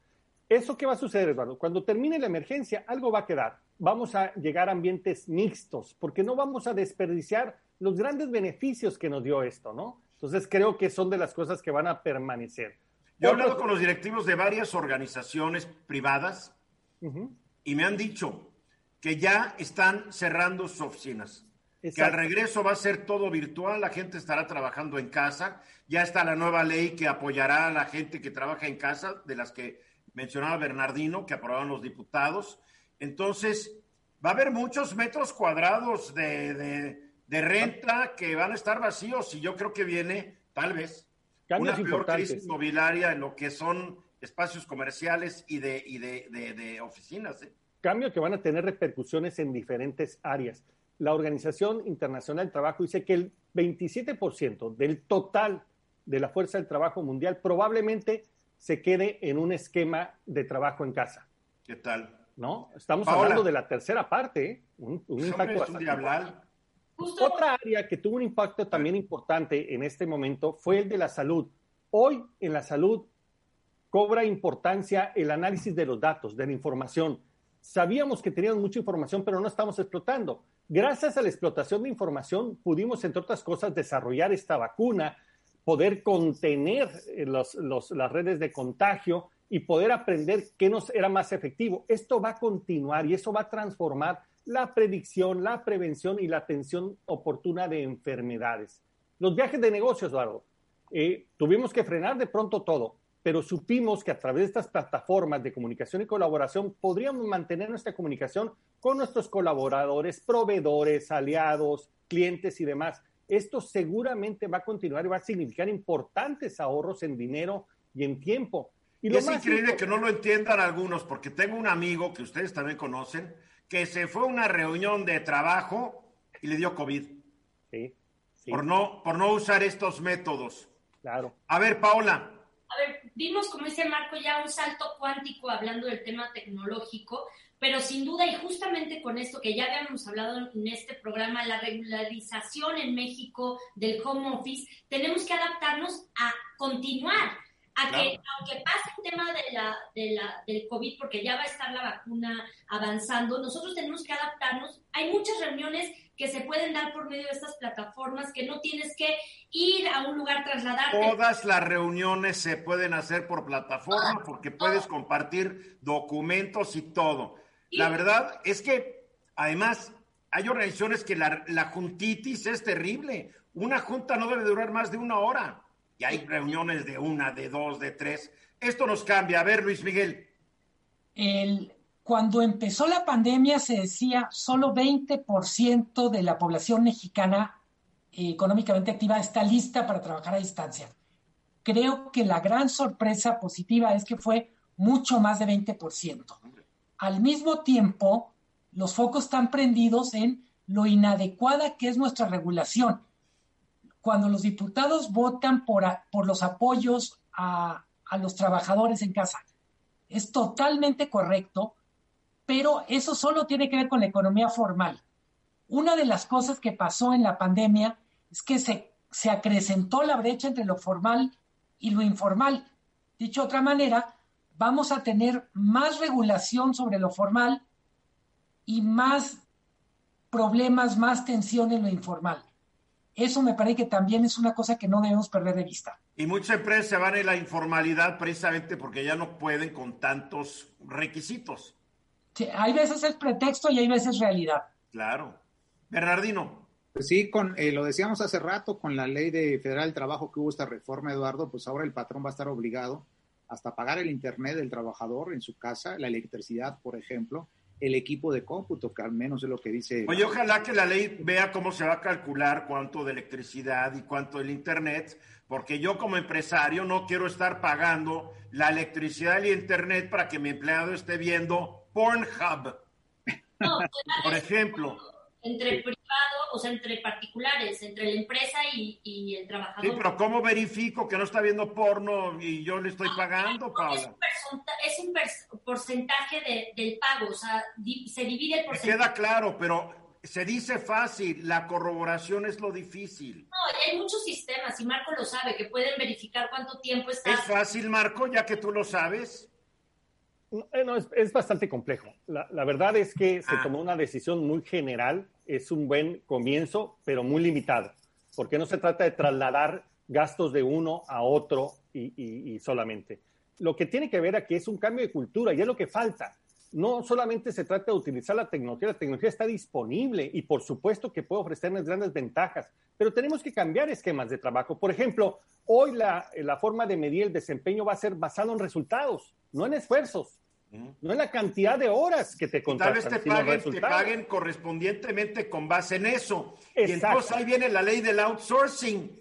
¿Eso qué va a suceder, Eduardo? Cuando termine la emergencia, algo va a quedar. Vamos a llegar a ambientes mixtos, porque no vamos a desperdiciar los grandes beneficios que nos dio esto, ¿no? Entonces creo que son de las cosas que van a permanecer.
Yo he hablado con los directivos de varias organizaciones privadas y me han dicho que ya están cerrando sus oficinas. Que al regreso va a ser todo virtual, la gente estará trabajando en casa. Ya está la nueva ley que apoyará a la gente que trabaja en casa, de las que mencionaba Bernardino, que aprobaron los diputados. Entonces, va a haber muchos metros cuadrados de, de renta que van a estar vacíos y yo creo que viene, tal vez, una peor crisis inmobiliaria en lo que son espacios comerciales y de, y de, oficinas. ¿eh?
Cambio que van a tener repercusiones en diferentes áreas. La Organización Internacional del Trabajo dice que el 27% del total de la fuerza del trabajo mundial probablemente se quede en un esquema de trabajo en casa.
¿Qué tal?
¿No? Estamos hablando de la tercera parte, ¿eh? un, un impacto otra área que tuvo un impacto también importante en este momento fue el de la salud. Hoy en la salud cobra importancia el análisis de los datos, de la información. Sabíamos que teníamos mucha información, pero no estamos explotando. Gracias a la explotación de información pudimos, entre otras cosas, desarrollar esta vacuna, poder contener eh, las redes de contagio y poder aprender qué nos era más efectivo. Esto va a continuar y eso va a transformar la predicción, la prevención y la atención oportuna de enfermedades. Los viajes de negocios, Eduardo, eh, tuvimos que frenar de pronto todo, pero supimos que a través de estas plataformas de comunicación y colaboración podríamos mantener nuestra comunicación con nuestros colaboradores, proveedores, aliados, clientes y demás. Esto seguramente va a continuar y va a significar importantes ahorros en dinero y en tiempo.
Y, es increíble que no lo entiendan algunos, porque tengo un amigo que ustedes también conocen, que se fue a una reunión de trabajo y le dio COVID. Sí, Por, no, por no usar estos métodos.
Claro.
A ver, Paola.
A ver, vimos, como dice Marco, ya un salto cuántico hablando del tema tecnológico, pero sin duda, y justamente con esto que ya habíamos hablado en este programa, la regularización en México del home office, tenemos que adaptarnos a continuar a que aunque pase el tema de la, de la, del COVID, porque ya va a estar la vacuna avanzando, nosotros tenemos que adaptarnos. Hay muchas reuniones que se pueden dar por medio de estas plataformas, que no tienes que ir a un lugar trasladarte.
Todas las reuniones se pueden hacer por plataforma porque puedes compartir documentos y todo. La verdad es que, además, hay organizaciones que la, la juntitis es terrible. Una junta no debe durar más de una hora y hay reuniones de una, de dos, de tres. Esto nos cambia. A ver, Luis Miguel.
El, cuando empezó la pandemia se decía solo 20% de la población mexicana económicamente activa está lista para trabajar a distancia. Creo que la gran sorpresa positiva es que fue mucho más de 20%. Al mismo tiempo, los focos están prendidos en lo inadecuada que es nuestra regulación cuando los diputados votan por, por los apoyos a, los trabajadores en casa. Es totalmente correcto, pero eso solo tiene que ver con la economía formal. Una de las cosas que pasó en la pandemia es que se, se acrecentó la brecha entre lo formal y lo informal. Dicho de otra manera, vamos a tener más regulación sobre lo formal y más problemas, más tensión en lo informal. Eso me parece que también es una cosa que no debemos perder de vista.
Y muchas empresas van en la informalidad precisamente porque ya no pueden con tantos requisitos.
Hay veces es pretexto y hay veces realidad.
Claro. Bernardino.
Pues sí, con, eh, lo decíamos hace rato, con la ley de federal del trabajo que hubo esta reforma, Eduardo, pues ahora el patrón va a estar obligado hasta pagar el internet del trabajador en su casa, la electricidad, por ejemplo, el equipo de cómputo, que al menos es lo que dice.
Oye, ojalá que la ley vea cómo se va a calcular cuánto de electricidad y cuánto del internet, porque yo como empresario no quiero estar pagando la electricidad y el internet para que mi empleado esté viendo Pornhub. No, por ejemplo
entre privado, o sea, entre particulares, entre la empresa y, el trabajador.
Sí, pero ¿cómo verifico que no está viendo porno y yo le estoy pagando, Paula?
Es un, porcentaje del pago, o sea, se divide el porcentaje.
queda claro, pero se dice fácil, la corroboración es lo difícil.
No, y hay muchos sistemas, y Marco lo sabe, que pueden verificar cuánto tiempo está.
¿Es fácil, Marco, ya que tú lo sabes?
No, es, bastante complejo. La, verdad es que se ah. tomó una decisión muy general, es un buen comienzo, pero muy limitado, porque no se trata de trasladar gastos de uno a otro y, solamente. Lo que tiene que ver aquí es un cambio de cultura y es lo que falta. No solamente se trata de utilizar la tecnología, la tecnología está disponible y por supuesto que puede ofrecernos grandes ventajas, pero tenemos que cambiar esquemas de trabajo. Por ejemplo, hoy la, la forma de medir el desempeño va a ser basado en resultados, no en esfuerzos. No en la cantidad de horas que te contratan.
Tal vez te paguen, te paguen correspondientemente con base en eso. Y entonces ahí viene la ley del outsourcing,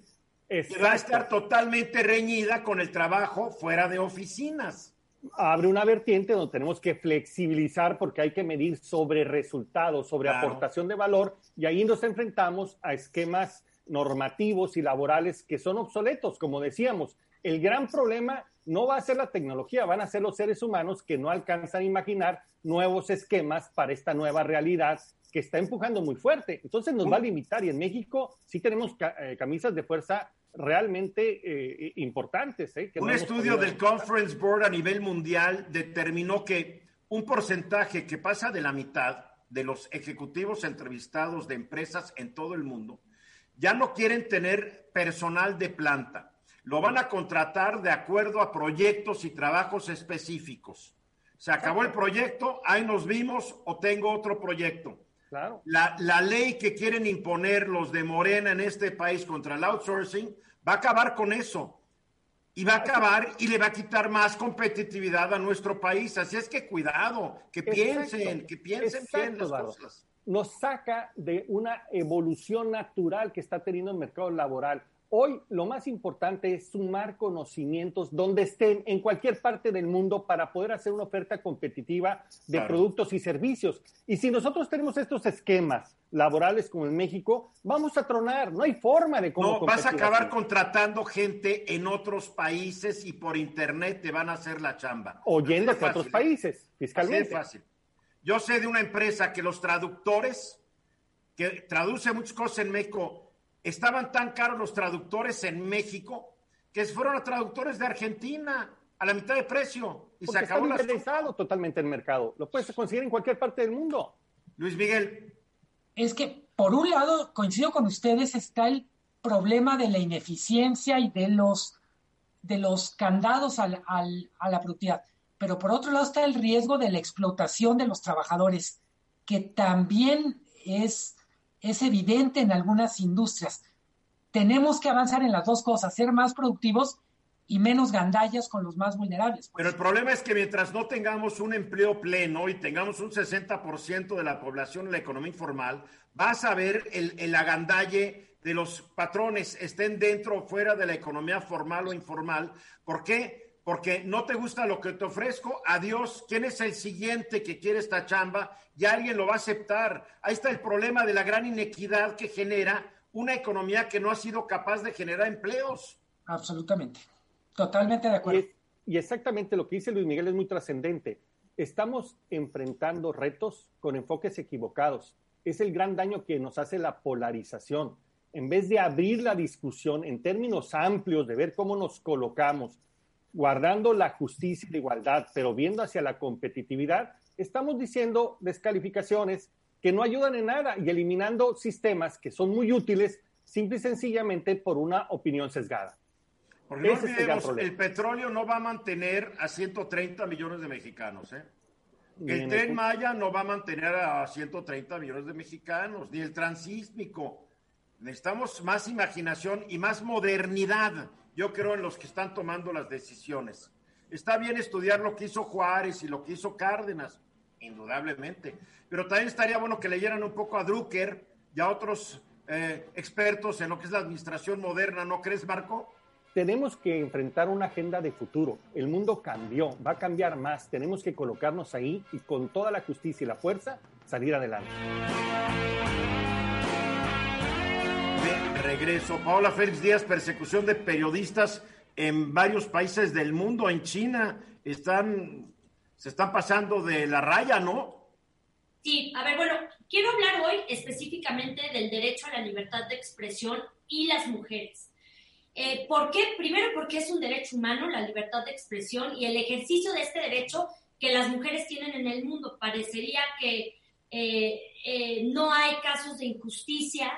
que va a estar totalmente reñida con el trabajo fuera de oficinas.
Abre una vertiente donde tenemos que flexibilizar porque hay que medir sobre resultados, sobre aportación de valor, y ahí nos enfrentamos a esquemas normativos y laborales que son obsoletos, como decíamos. El gran problema no va a ser la tecnología, van a ser los seres humanos que no alcanzan a imaginar nuevos esquemas para esta nueva realidad que está empujando muy fuerte. Entonces nos va a limitar y en México sí tenemos eh, camisas de fuerza realmente eh, importantes.
¿eh? un estudio del Conference Board a nivel mundial determinó que un porcentaje que pasa de la mitad de los ejecutivos entrevistados de empresas en todo el mundo ya no quieren tener personal de planta lo van a contratar de acuerdo a proyectos y trabajos específicos. Se acabó el proyecto, ahí nos vimos o tengo otro proyecto. Claro. La, la, ley que quieren imponer los de Morena en este país contra el outsourcing va a acabar con eso. Y va a acabar y le va a quitar más competitividad a nuestro país. Así es que cuidado, que piensen, que piensen bien las cosas.
Nos saca de una evolución natural que está teniendo el mercado laboral Hoy lo más importante es sumar conocimientos donde estén en cualquier parte del mundo para poder hacer una oferta competitiva de productos y servicios. Y si nosotros tenemos estos esquemas laborales como en México, vamos a tronar. No hay forma de cómo.
No, vas a acabar contratando gente en otros países y por internet te van a hacer la chamba.
Oyendo a otros países, fiscalmente.
es fácil. Yo sé de una empresa que los traductores, que traduce muchas cosas en México, Estaban tan caros los traductores en México que fueron a traductores de Argentina a la mitad de precio y se acabó
está totalmente el mercado. Lo puedes conseguir en cualquier parte del mundo.
Luis Miguel.
Es que, por un lado, coincido con ustedes, está el problema de la ineficiencia y de los, de los candados al, a la productividad. Pero por otro lado está el riesgo de la explotación de los trabajadores, que también es es evidente en algunas industrias. Tenemos que avanzar en las dos cosas, ser más productivos y menos gandallas con los más vulnerables.
Pues. Pero el problema es que mientras no tengamos un empleo pleno y tengamos un 60% de la población en la economía informal, vas a ver el, el agandalle de los patrones, estén dentro o fuera de la economía formal o informal. ¿Por qué? Porque no te gusta lo que te ofrezco, adiós, ¿quién es el siguiente que quiere esta chamba? Y alguien lo va a aceptar. Ahí está el problema de la gran inequidad que genera una economía que no ha sido capaz de generar empleos.
Absolutamente, totalmente de acuerdo.
Y, y exactamente lo que dice Luis Miguel es muy trascendente. Estamos enfrentando retos con enfoques equivocados. Es el gran daño que nos hace la polarización. en vez de abrir la discusión en términos amplios, de ver cómo nos colocamos, guardando la justicia y la igualdad, pero viendo hacia la competitividad, estamos diciendo descalificaciones que no ayudan en nada y eliminando sistemas que son muy útiles simple y sencillamente por una opinión sesgada.
Porque no olvidemos, el, petróleo no va a mantener a 130 millones de mexicanos. ¿eh? El tren Maya no va a mantener a 130 millones de mexicanos, ni el transísmico. Necesitamos más imaginación y más modernidad, yo creo, en los que están tomando las decisiones. Está bien estudiar lo que hizo Juárez y lo que hizo Cárdenas, indudablemente, pero también estaría bueno que leyeran un poco a Drucker y a otros eh, expertos en lo que es la administración moderna, ¿no crees, Marco?
Tenemos que enfrentar una agenda de futuro. El mundo cambió, va a cambiar más. Tenemos que colocarnos ahí y con toda la justicia y la fuerza salir adelante.
Regreso, Paola Félix Díaz, persecución de periodistas en varios países del mundo, en China, están, se están pasando de la raya, ¿no?
Sí, a ver, bueno, quiero hablar hoy específicamente del derecho a la libertad de expresión y las mujeres. Eh, ¿Por qué? Primero porque es un derecho humano, la libertad de expresión y el ejercicio de este derecho que las mujeres tienen en el mundo. Parecería que eh, eh, no hay casos de injusticia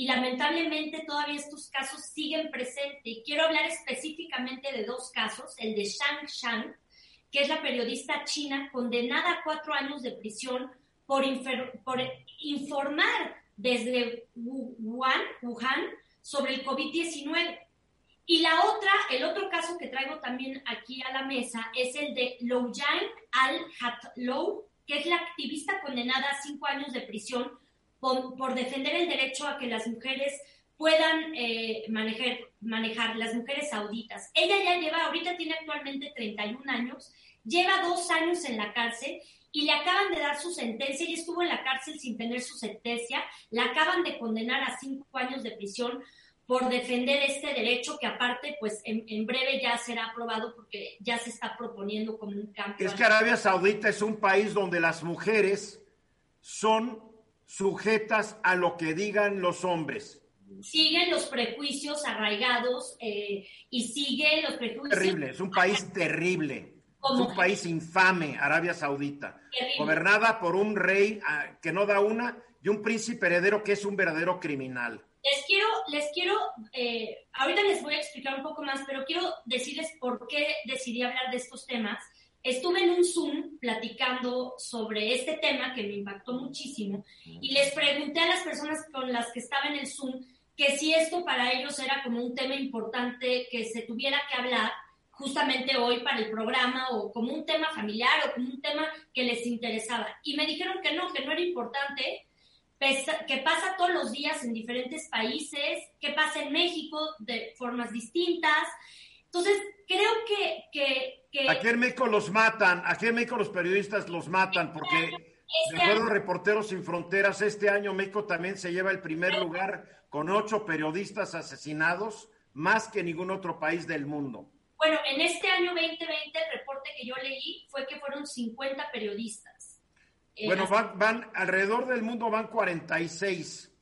y lamentablemente todavía estos casos siguen presentes. Y quiero hablar específicamente de dos casos, el de Shang Shan, que es la periodista china condenada a cuatro años de prisión por, informar desde Wuhan, sobre el COVID-19. Y la otra, el otro caso que traigo también aquí a la mesa es el de Yang Al-Hatlou, que es la activista condenada a cinco años de prisión por, defender el derecho a que las mujeres puedan eh, manejar, manejar, las mujeres sauditas. Ella ya lleva, ahorita tiene actualmente 31 años, lleva dos años en la cárcel y le acaban de dar su sentencia, y estuvo en la cárcel sin tener su sentencia, la acaban de condenar a cinco años de prisión por defender este derecho que aparte, pues en, en, breve ya será aprobado porque ya se está proponiendo como un cambio.
Es que Arabia Saudita es un país donde las mujeres son sujetas a lo que digan los hombres.
Siguen los prejuicios arraigados eh, y siguen los prejuicios.
Terrible, es un país terrible. Es un país infame, Arabia Saudita, gobernada por un rey ah, que no da una y un príncipe heredero que es un verdadero criminal.
Les quiero, les quiero, eh, ahorita les voy a explicar un poco más, pero quiero decirles por qué decidí hablar de estos temas estuve en un Zoom platicando sobre este tema que me impactó muchísimo y les pregunté a las personas con las que estaba en el Zoom que si esto para ellos era como un tema importante que se tuviera que hablar justamente hoy para el programa o como un tema familiar o como un tema que les interesaba. Y me dijeron que no, que no era importante, que pasa todos los días en diferentes países, que pasa en México de formas distintas. Entonces, creo que, que
Aquí en México los matan, aquí en México los periodistas los matan porque, de acuerdo Reporteros Sin Fronteras, este año México también se lleva el primer lugar con ocho periodistas asesinados, más que ningún otro país del mundo.
Bueno, en este año 2020 el reporte que yo leí fue que fueron 50 periodistas.
Eh, bueno, van, van, alrededor del mundo van 46,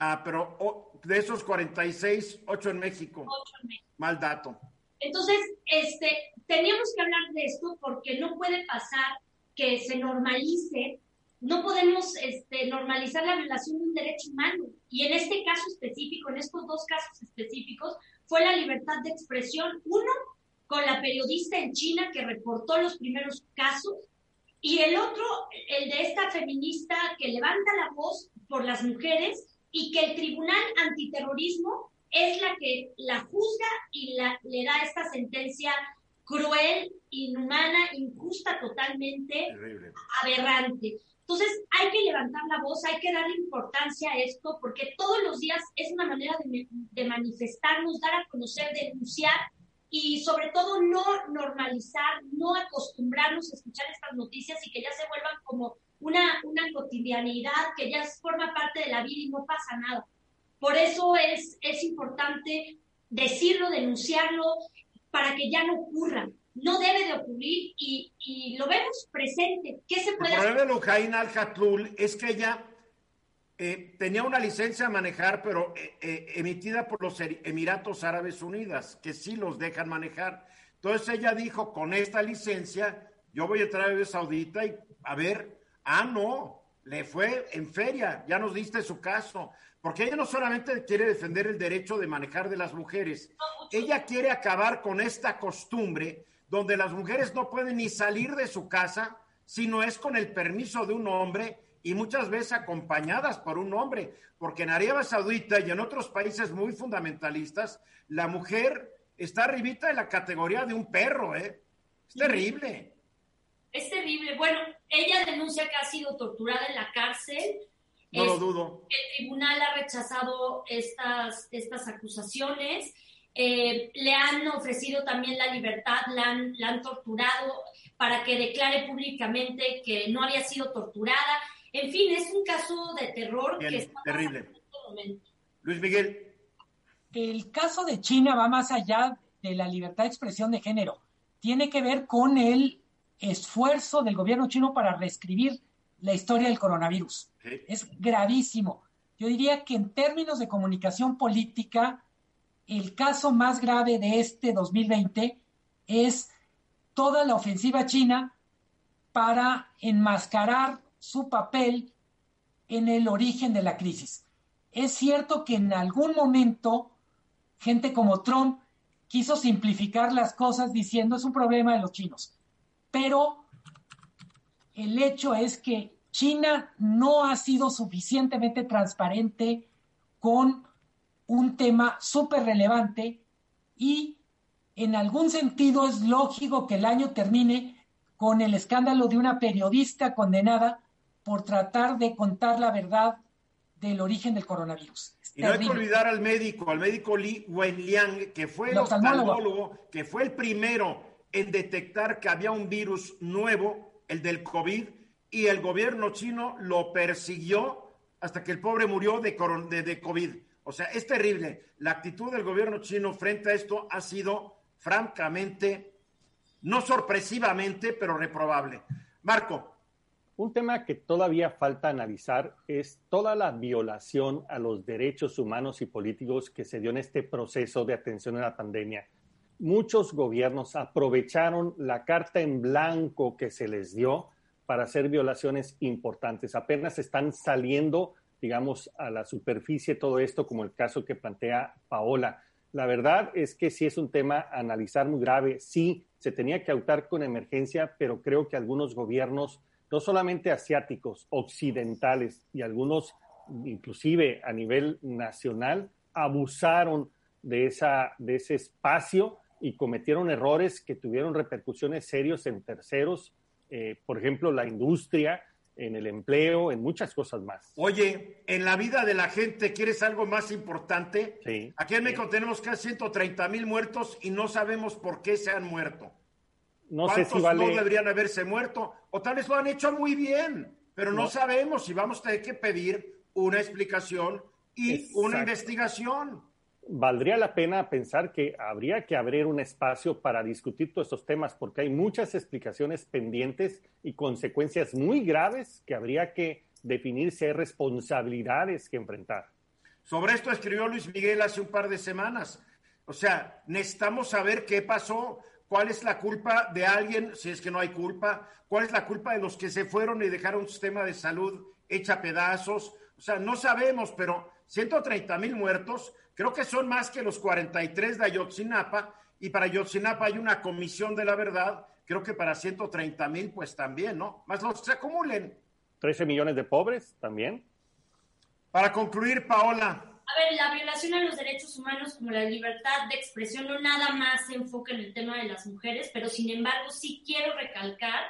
ah, pero de esos 46, 8 en México. 8 en México. Mal dato.
Entonces, este, teníamos que hablar de esto porque no puede pasar que se normalice, no podemos este, normalizar la violación de un derecho humano. Y en este caso específico, en estos dos casos específicos, fue la libertad de expresión. Uno, con la periodista en China que reportó los primeros casos, y el otro, el de esta feminista que levanta la voz por las mujeres y que el Tribunal Antiterrorismo es la que la juzga y la, le da esta sentencia cruel, inhumana, injusta totalmente, aberrante. Entonces hay que levantar la voz, hay que darle importancia a esto, porque todos los días es una manera de, de manifestarnos, dar a conocer, denunciar y sobre todo no normalizar, no acostumbrarnos a escuchar estas noticias y que ya se vuelvan como una, una cotidianidad, que ya forma parte de la vida y no pasa nada. Por eso es, es importante decirlo, denunciarlo, para que ya no ocurra. No debe de ocurrir y, y lo vemos presente. ¿Qué se puede
El problema de Lujain al es que ella eh, tenía una licencia a manejar, pero eh, emitida por los Emiratos Árabes Unidos, que sí los dejan manejar. Entonces ella dijo, con esta licencia, yo voy a entrar a Arabia Saudita y a ver, ah, no, le fue en feria, ya nos diste su caso, porque ella no solamente quiere defender el derecho de manejar de las mujeres, ella quiere acabar con esta costumbre donde las mujeres no pueden ni salir de su casa si no es con el permiso de un hombre y muchas veces acompañadas por un hombre, porque en Arabia Saudita y en otros países muy fundamentalistas, la mujer está arribita de la categoría de un perro, ¿eh? Es terrible.
Es terrible. Bueno, ella denuncia que ha sido torturada en la cárcel.
No lo dudo.
El tribunal ha rechazado estas, estas acusaciones. Eh, le han ofrecido también la libertad, la han, la han torturado para que declare públicamente que no había sido torturada. En fin, es un caso de terror que está
terrible. En este momento. Luis Miguel.
El caso de China va más allá de la libertad de expresión de género. Tiene que ver con el esfuerzo del gobierno chino para reescribir la historia del coronavirus. Es gravísimo. Yo diría que en términos de comunicación política, el caso más grave de este 2020 es toda la ofensiva china para enmascarar su papel en el origen de la crisis. Es cierto que en algún momento gente como Trump quiso simplificar las cosas diciendo es un problema de los chinos pero el hecho es que China no ha sido suficientemente transparente con un tema súper relevante y en algún sentido es lógico que el año termine con el escándalo de una periodista condenada por tratar de contar la verdad del origen del coronavirus.
y no hay que olvidar al médico, al médico Li Wenliang, que fue el oftalmólogo, que fue el primero en detectar que había un virus nuevo, el del COVID, y el gobierno chino lo persiguió hasta que el pobre murió de, de, COVID. O sea, es terrible. La actitud del gobierno chino frente a esto ha sido francamente, no sorpresivamente, pero reprobable. Marco.
Un tema que todavía falta analizar es toda la violación a los derechos humanos y políticos que se dio en este proceso de atención a la pandemia muchos gobiernos aprovecharon la carta en blanco que se les dio para hacer violaciones importantes. Apenas están saliendo, digamos, a la superficie todo esto, como el caso que plantea Paola. La verdad es que sí es un tema a analizar muy grave. Sí, se tenía que autar con emergencia, pero creo que algunos gobiernos, no solamente asiáticos, occidentales y algunos inclusive a nivel nacional, abusaron de, esa, de ese espacio y cometieron errores que tuvieron repercusiones serias en terceros, eh, por ejemplo, la industria, en el empleo, en muchas cosas más.
Oye, en la vida de la gente, ¿quieres algo más importante? Sí. Aquí en México tenemos casi 130 mil muertos y no sabemos por qué se han muerto. No sé si vale... no deberían haberse muerto? O tal vez lo han hecho muy bien, pero no, sabemos si vamos a tener que pedir una explicación y una investigación
valdría la pena pensar que habría que abrir un espacio para discutir todos estos temas porque hay muchas explicaciones pendientes y consecuencias muy graves que habría que definir si hay responsabilidades que enfrentar.
Sobre esto escribió Luis Miguel hace un par de semanas. O sea, necesitamos saber qué pasó, cuál es la culpa de alguien, si es que no hay culpa, cuál es la culpa de los que se fueron y dejaron un sistema de salud hecha pedazos. O sea, no sabemos, pero 130 mil muertos Creo que son más que los 43 de Ayotzinapa y para Ayotzinapa hay una comisión de la verdad. Creo que para 130 mil, pues también, ¿no? Más los se acumulen.
13 millones de pobres también.
Para concluir, Paola.
A ver, la violación a los derechos humanos como la libertad de expresión no nada más se enfoca en el tema de las mujeres, pero sin embargo sí quiero recalcar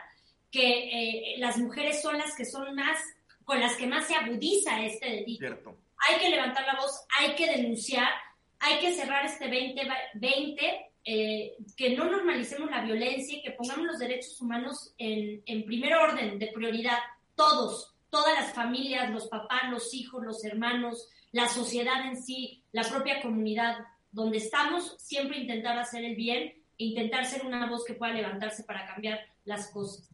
que eh, las mujeres son las que son más, con las que más se agudiza este delito. Cierto hay que levantar la voz, hay que denunciar, hay que cerrar este 2020, eh, que no normalicemos la violencia y que pongamos los derechos humanos en, en primer orden, de prioridad, todos, todas las familias, los papás, los hijos, los hermanos, la sociedad en sí, la propia comunidad, donde estamos, siempre intentar hacer el bien e intentar ser una voz que pueda levantarse para cambiar las cosas.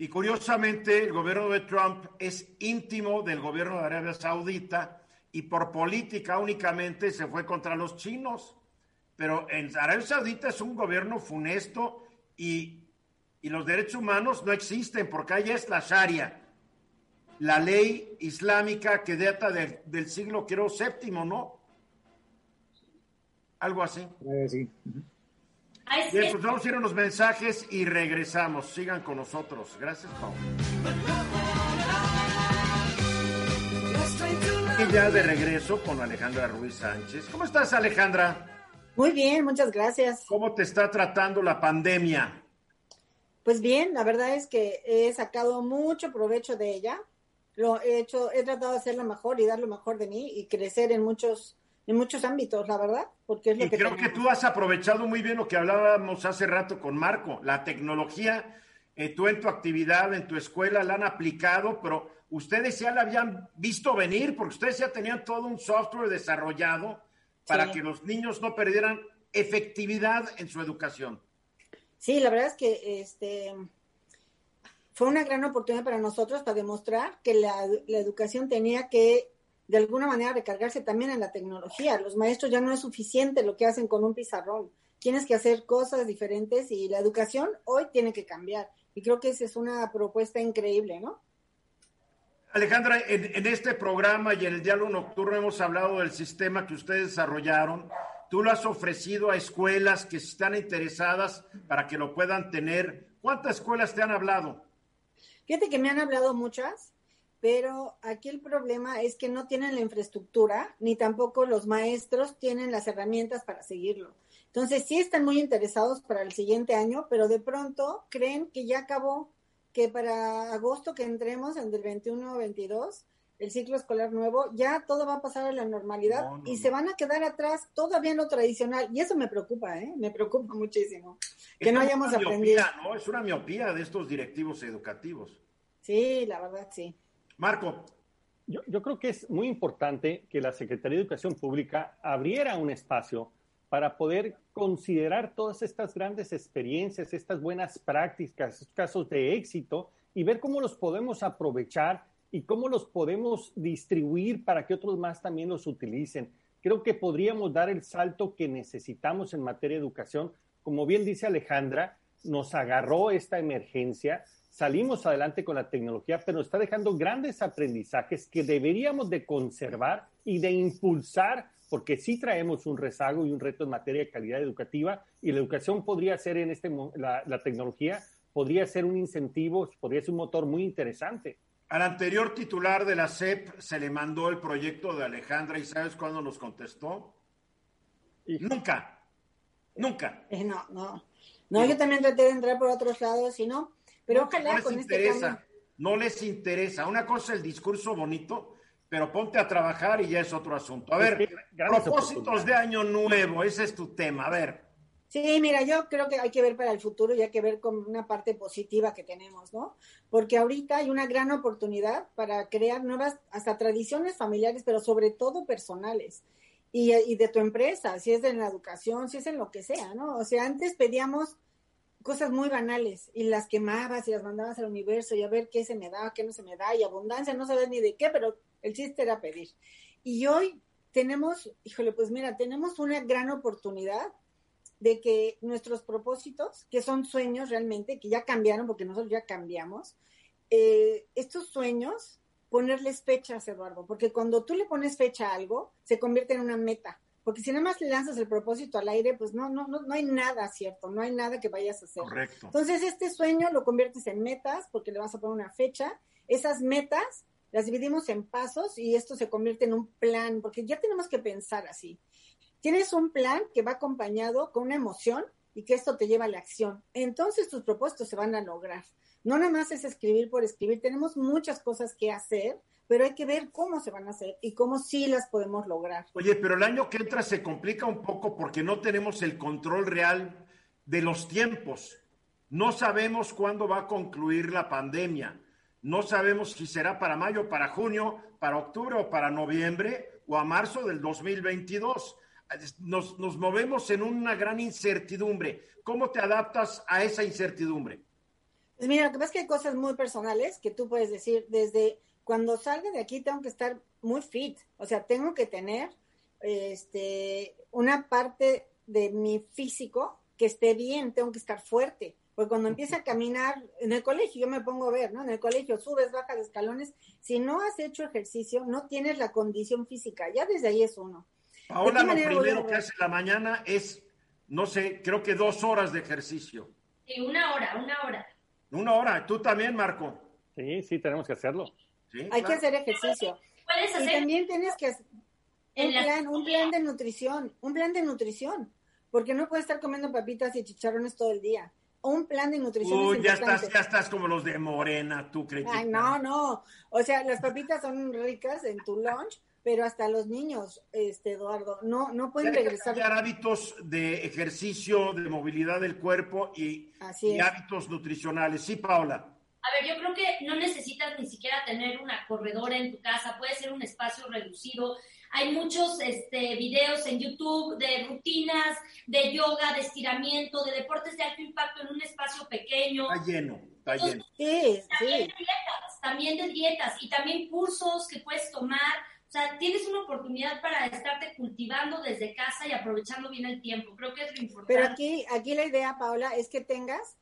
Y curiosamente, el gobierno de Trump es íntimo del gobierno de Arabia Saudita y por política únicamente se fue contra los chinos. Pero en Arabia Saudita es un gobierno funesto y, y los derechos humanos no existen porque allá es la Sharia, la ley islámica que data del siglo, quiero, séptimo, ¿no? Algo así.
Sí.
Bien, pues vamos a ir a los mensajes y regresamos. Sigan con nosotros. Gracias, Pau. Y ya de regreso con Alejandra Ruiz Sánchez. ¿Cómo estás, Alejandra?
Muy bien, muchas gracias.
¿Cómo te está tratando la pandemia?
Pues bien, la verdad es que he sacado mucho provecho de ella. Lo he hecho, he tratado de hacerlo mejor y dar lo mejor de mí y crecer en muchos en muchos ámbitos, la verdad, porque es lo
y
que
creo que tú has aprovechado muy bien lo que hablábamos hace rato con Marco, la tecnología, eh, tú en tu actividad, en tu escuela la han aplicado, pero ustedes ya la habían visto venir, porque ustedes ya tenían todo un software desarrollado para que los niños no perdieran efectividad en su educación.
Sí, la verdad es que este fue una gran oportunidad para nosotros para demostrar que la, la educación tenía que de alguna manera recargarse también en la tecnología. Los maestros ya no es suficiente lo que hacen con un pizarrón. Tienes que hacer cosas diferentes y la educación hoy tiene que cambiar. Y creo que esa es una propuesta increíble, ¿no?
Alejandra, en, este programa y en el diálogo nocturno hemos hablado del sistema que ustedes desarrollaron. Tú lo has ofrecido a escuelas que están interesadas para que lo puedan tener. ¿Cuántas escuelas te han hablado?
Fíjate que me han hablado muchas pero aquí el problema es que no tienen la infraestructura ni tampoco los maestros tienen las herramientas para seguirlo. Entonces sí están muy interesados para el siguiente año, pero de pronto creen que ya acabó, que para agosto que entremos en el 21-22, el ciclo escolar nuevo, ya todo va a pasar a la normalidad y se van a quedar atrás todavía en lo tradicional. Y eso me preocupa, ¿eh? Me preocupa muchísimo. Que no hayamos aprendido.
¿no? Es una miopía de estos directivos educativos.
Sí, la verdad, sí.
Marco.
Yo, creo que es muy importante que la Secretaría de Educación Pública abriera un espacio para poder considerar todas estas grandes experiencias, estas buenas prácticas, estos casos de éxito y ver cómo los podemos aprovechar y cómo los podemos distribuir para que otros más también los utilicen. Creo que podríamos dar el salto que necesitamos en materia de educación. Como bien dice Alejandra, nos agarró esta emergencia, salimos adelante con la tecnología, pero está dejando grandes aprendizajes que deberíamos de conservar y de impulsar, porque sí traemos un rezago y un reto en materia de calidad educativa y la educación podría ser en este, la, la tecnología podría ser un incentivo, podría ser un motor muy interesante.
Al anterior titular de la SEP se le mandó el proyecto de Alejandra y ¿sabes cuándo nos contestó? Nunca, nunca.
Eh, no, no. No, yo también traté de entrar por otros lados y no. Pero ojalá
no les
con
este interesa, No les interesa. Una cosa es el discurso bonito, pero ponte a trabajar y ya es otro asunto. A ver, propósitos de año nuevo, ese es tu tema. A ver.
Sí, mira, yo creo que hay que ver para el futuro y hay que ver con una parte positiva que tenemos, ¿no? Porque ahorita hay una gran oportunidad para crear nuevas, hasta tradiciones familiares, pero sobre todo personales. Y, y de tu empresa, si es en la educación, si es en lo que sea, ¿no? O sea, antes pedíamos cosas muy banales y las quemabas y las mandabas al universo y a ver qué se me da, qué no se me da y abundancia, no sabes ni de qué, pero el chiste era pedir. Y hoy tenemos, híjole, pues mira, tenemos una gran oportunidad de que nuestros propósitos, que son sueños realmente, que ya cambiaron porque nosotros ya cambiamos, eh, estos sueños, ponerles fechas, Eduardo, porque cuando tú le pones fecha a algo, se convierte en una meta porque si nada más le lanzas el propósito al aire, pues no, no, no, no hay nada cierto, no hay nada que vayas a hacer.
Correcto.
Entonces, este sueño lo conviertes en metas, porque le vas a poner una fecha. Esas metas las dividimos en pasos y esto se convierte en un plan, porque ya tenemos que pensar así. Tienes un plan que va acompañado con una emoción y que esto te lleva a la acción. Entonces tus propósitos se van a lograr. No nada más es escribir por escribir, tenemos muchas cosas que hacer pero hay que ver cómo se van a hacer y cómo sí las podemos lograr.
Oye, pero el año que entra se complica un poco porque no tenemos el control real de los tiempos. No sabemos cuándo va a concluir la pandemia. No sabemos si será para mayo, para junio, para octubre o para noviembre o a marzo del 2022. Nos, nos movemos en una gran incertidumbre. ¿Cómo te adaptas a esa incertidumbre?
Pues mira, lo que pasa es que hay cosas muy personales que tú puedes decir desde cuando salga de aquí tengo que estar muy fit, o sea, tengo que tener este una parte de mi físico que esté bien, tengo que estar fuerte. Porque cuando empieza a caminar en el colegio, yo me pongo a ver, ¿no? En el colegio subes, bajas escalones. Si no has hecho ejercicio, no tienes la condición física. Ya desde ahí es uno.
Ahora lo primero que hace la mañana es, no sé, creo que dos horas de ejercicio.
Sí, una hora, una hora.
Una hora. ¿Tú también, Marco?
Sí, sí, tenemos que hacerlo.
Hay que hacer ejercicio.
Puedes hacer...
Y también tienes que hacer un plan, un plan de nutrición, un plan de nutrición, porque no puedes estar comiendo papitas y chicharrones todo el día un plan de nutrición.
Uy, ya estás, ya estás como los de Morena, tú crees.
Ay, no, no. O sea, las papitas son ricas en tu lunch, pero hasta los niños, este Eduardo, no, no pueden regresar.
Cambiar hábitos de ejercicio, de movilidad del cuerpo y, y hábitos nutricionales. Sí, Paola.
A ver, yo creo que no necesitas ni siquiera tener una corredora en tu casa, puede ser un espacio reducido hay muchos este, videos en YouTube de rutinas, de yoga, de estiramiento, de deportes de alto impacto en un espacio pequeño.
Está lleno, está lleno.
Sí,
también de dietas, también de dietas y también cursos que puedes tomar. O sea, tienes una oportunidad para estarte cultivando desde casa y aprovechando bien el tiempo. Creo que es lo importante.
Pero aquí, aquí la idea, Paola, es que tengas,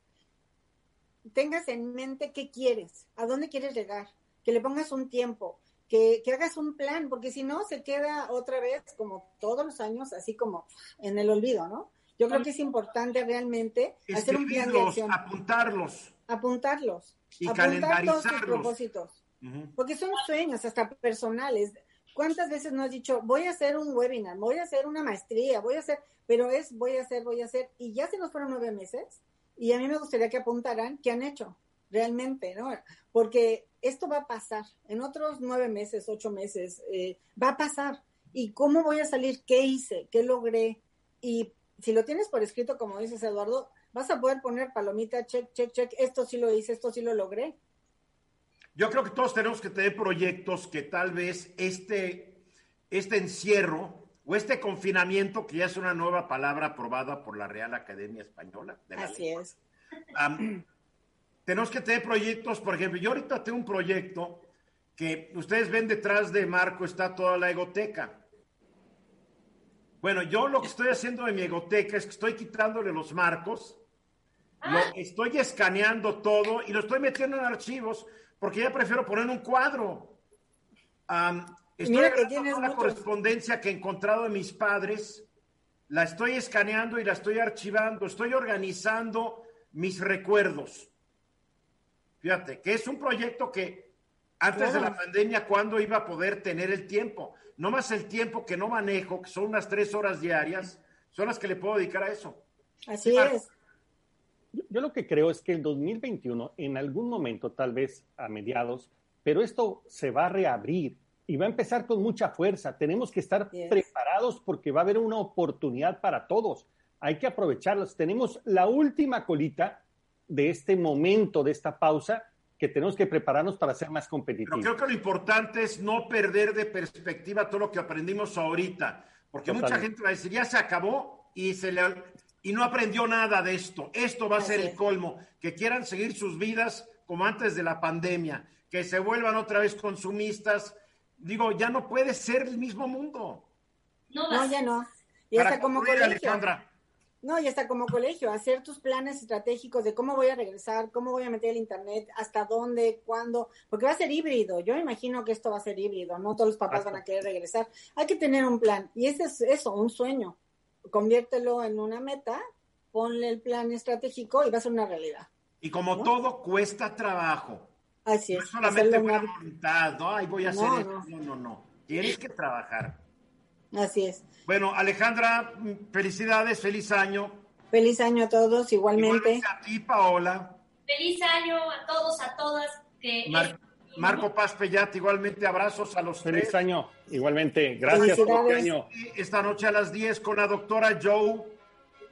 tengas en mente qué quieres, a dónde quieres llegar, que le pongas un tiempo que, hagas un plan, porque si no se queda otra vez, como todos los años, así como en el olvido, ¿no? Yo creo que es importante realmente hacer un plan de acción.
Apuntarlos.
Apuntarlos.
Y
apuntar todos tus propósitos. Porque son sueños, hasta personales. ¿Cuántas veces no has dicho, voy a hacer un webinar, voy a hacer una maestría, voy a hacer, pero es voy a hacer, voy a hacer, y ya se nos fueron nueve meses, y a mí me gustaría que apuntaran qué han hecho realmente, ¿no? Porque esto va a pasar en otros nueve meses, ocho meses, eh, va a pasar. ¿Y cómo voy a salir? ¿Qué hice? ¿Qué logré? Y si lo tienes por escrito, como dices, Eduardo, vas a poder poner palomita, check, check, check, esto sí lo hice, esto sí lo logré.
Yo creo que todos tenemos que tener proyectos que tal vez este, este encierro o este confinamiento, que ya es una nueva palabra aprobada por la Real Academia Española.
Así es
tenemos que tener proyectos, por ejemplo, yo ahorita tengo un proyecto que ustedes ven detrás de Marco está toda la egoteca. Bueno, yo lo que estoy haciendo en mi egoteca es que estoy quitándole los marcos, lo estoy escaneando todo y lo estoy metiendo en archivos porque ya prefiero poner un cuadro. estoy
Mira
una correspondencia que he encontrado de mis padres, la estoy escaneando y la estoy archivando, estoy organizando mis recuerdos. Fíjate, que es un proyecto que antes de la pandemia, ¿cuándo iba a poder tener el tiempo? No más el tiempo que no manejo, que son unas tres horas diarias, son las que le puedo dedicar a eso.
Así es.
Yo, lo que creo es que el 2021, en algún momento, tal vez a mediados, pero esto se va a reabrir y va a empezar con mucha fuerza. Tenemos que estar preparados porque va a haber una oportunidad para todos. Hay que aprovecharlas. Tenemos la última colita de este momento, de esta pausa, que tenemos que prepararnos para ser más competitivos.
Pero creo que lo importante es no perder de perspectiva todo lo que aprendimos ahorita, porque mucha gente va a decir, ya se acabó y, se le, y no aprendió nada de esto. Esto va a ser el colmo, que quieran seguir sus vidas como antes de la pandemia, que se vuelvan otra vez consumistas. Digo, ya no puede ser el mismo mundo.
No, ya no. Y hasta como Alejandra, no, y hasta como colegio, hacer tus planes estratégicos de cómo voy a regresar, cómo voy a meter el internet, hasta dónde, cuándo, porque va a ser híbrido. Yo imagino que esto va a ser híbrido, no todos los papás van a querer regresar. Hay que tener un plan, y ese es eso, un sueño. Conviértelo en una meta, ponle el plan estratégico y va a ser una realidad.
Y como todo cuesta trabajo.
Así
es. No solamente buena voluntad, ¿no? Ahí voy a hacer esto. No, no, no. Tienes que trabajar.
Así es.
Bueno, Alejandra, felicidades, feliz año.
Feliz año a todos, igualmente.
a ti, Paola.
Feliz año a todos, a todas. Que
Marco Paz Pellat, igualmente abrazos a los
Feliz año, igualmente. Gracias por este año.
Esta noche a las 10 con la doctora Joe.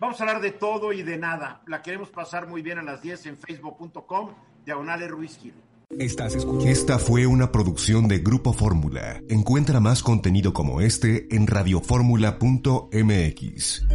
Vamos a hablar de todo y de nada. La queremos pasar muy bien a las 10 en facebook.com, diagonales Ruiz Gil.
Estás escuchando. Esta fue una producción de Grupo Fórmula. Encuentra más contenido como este en radioformula.mx.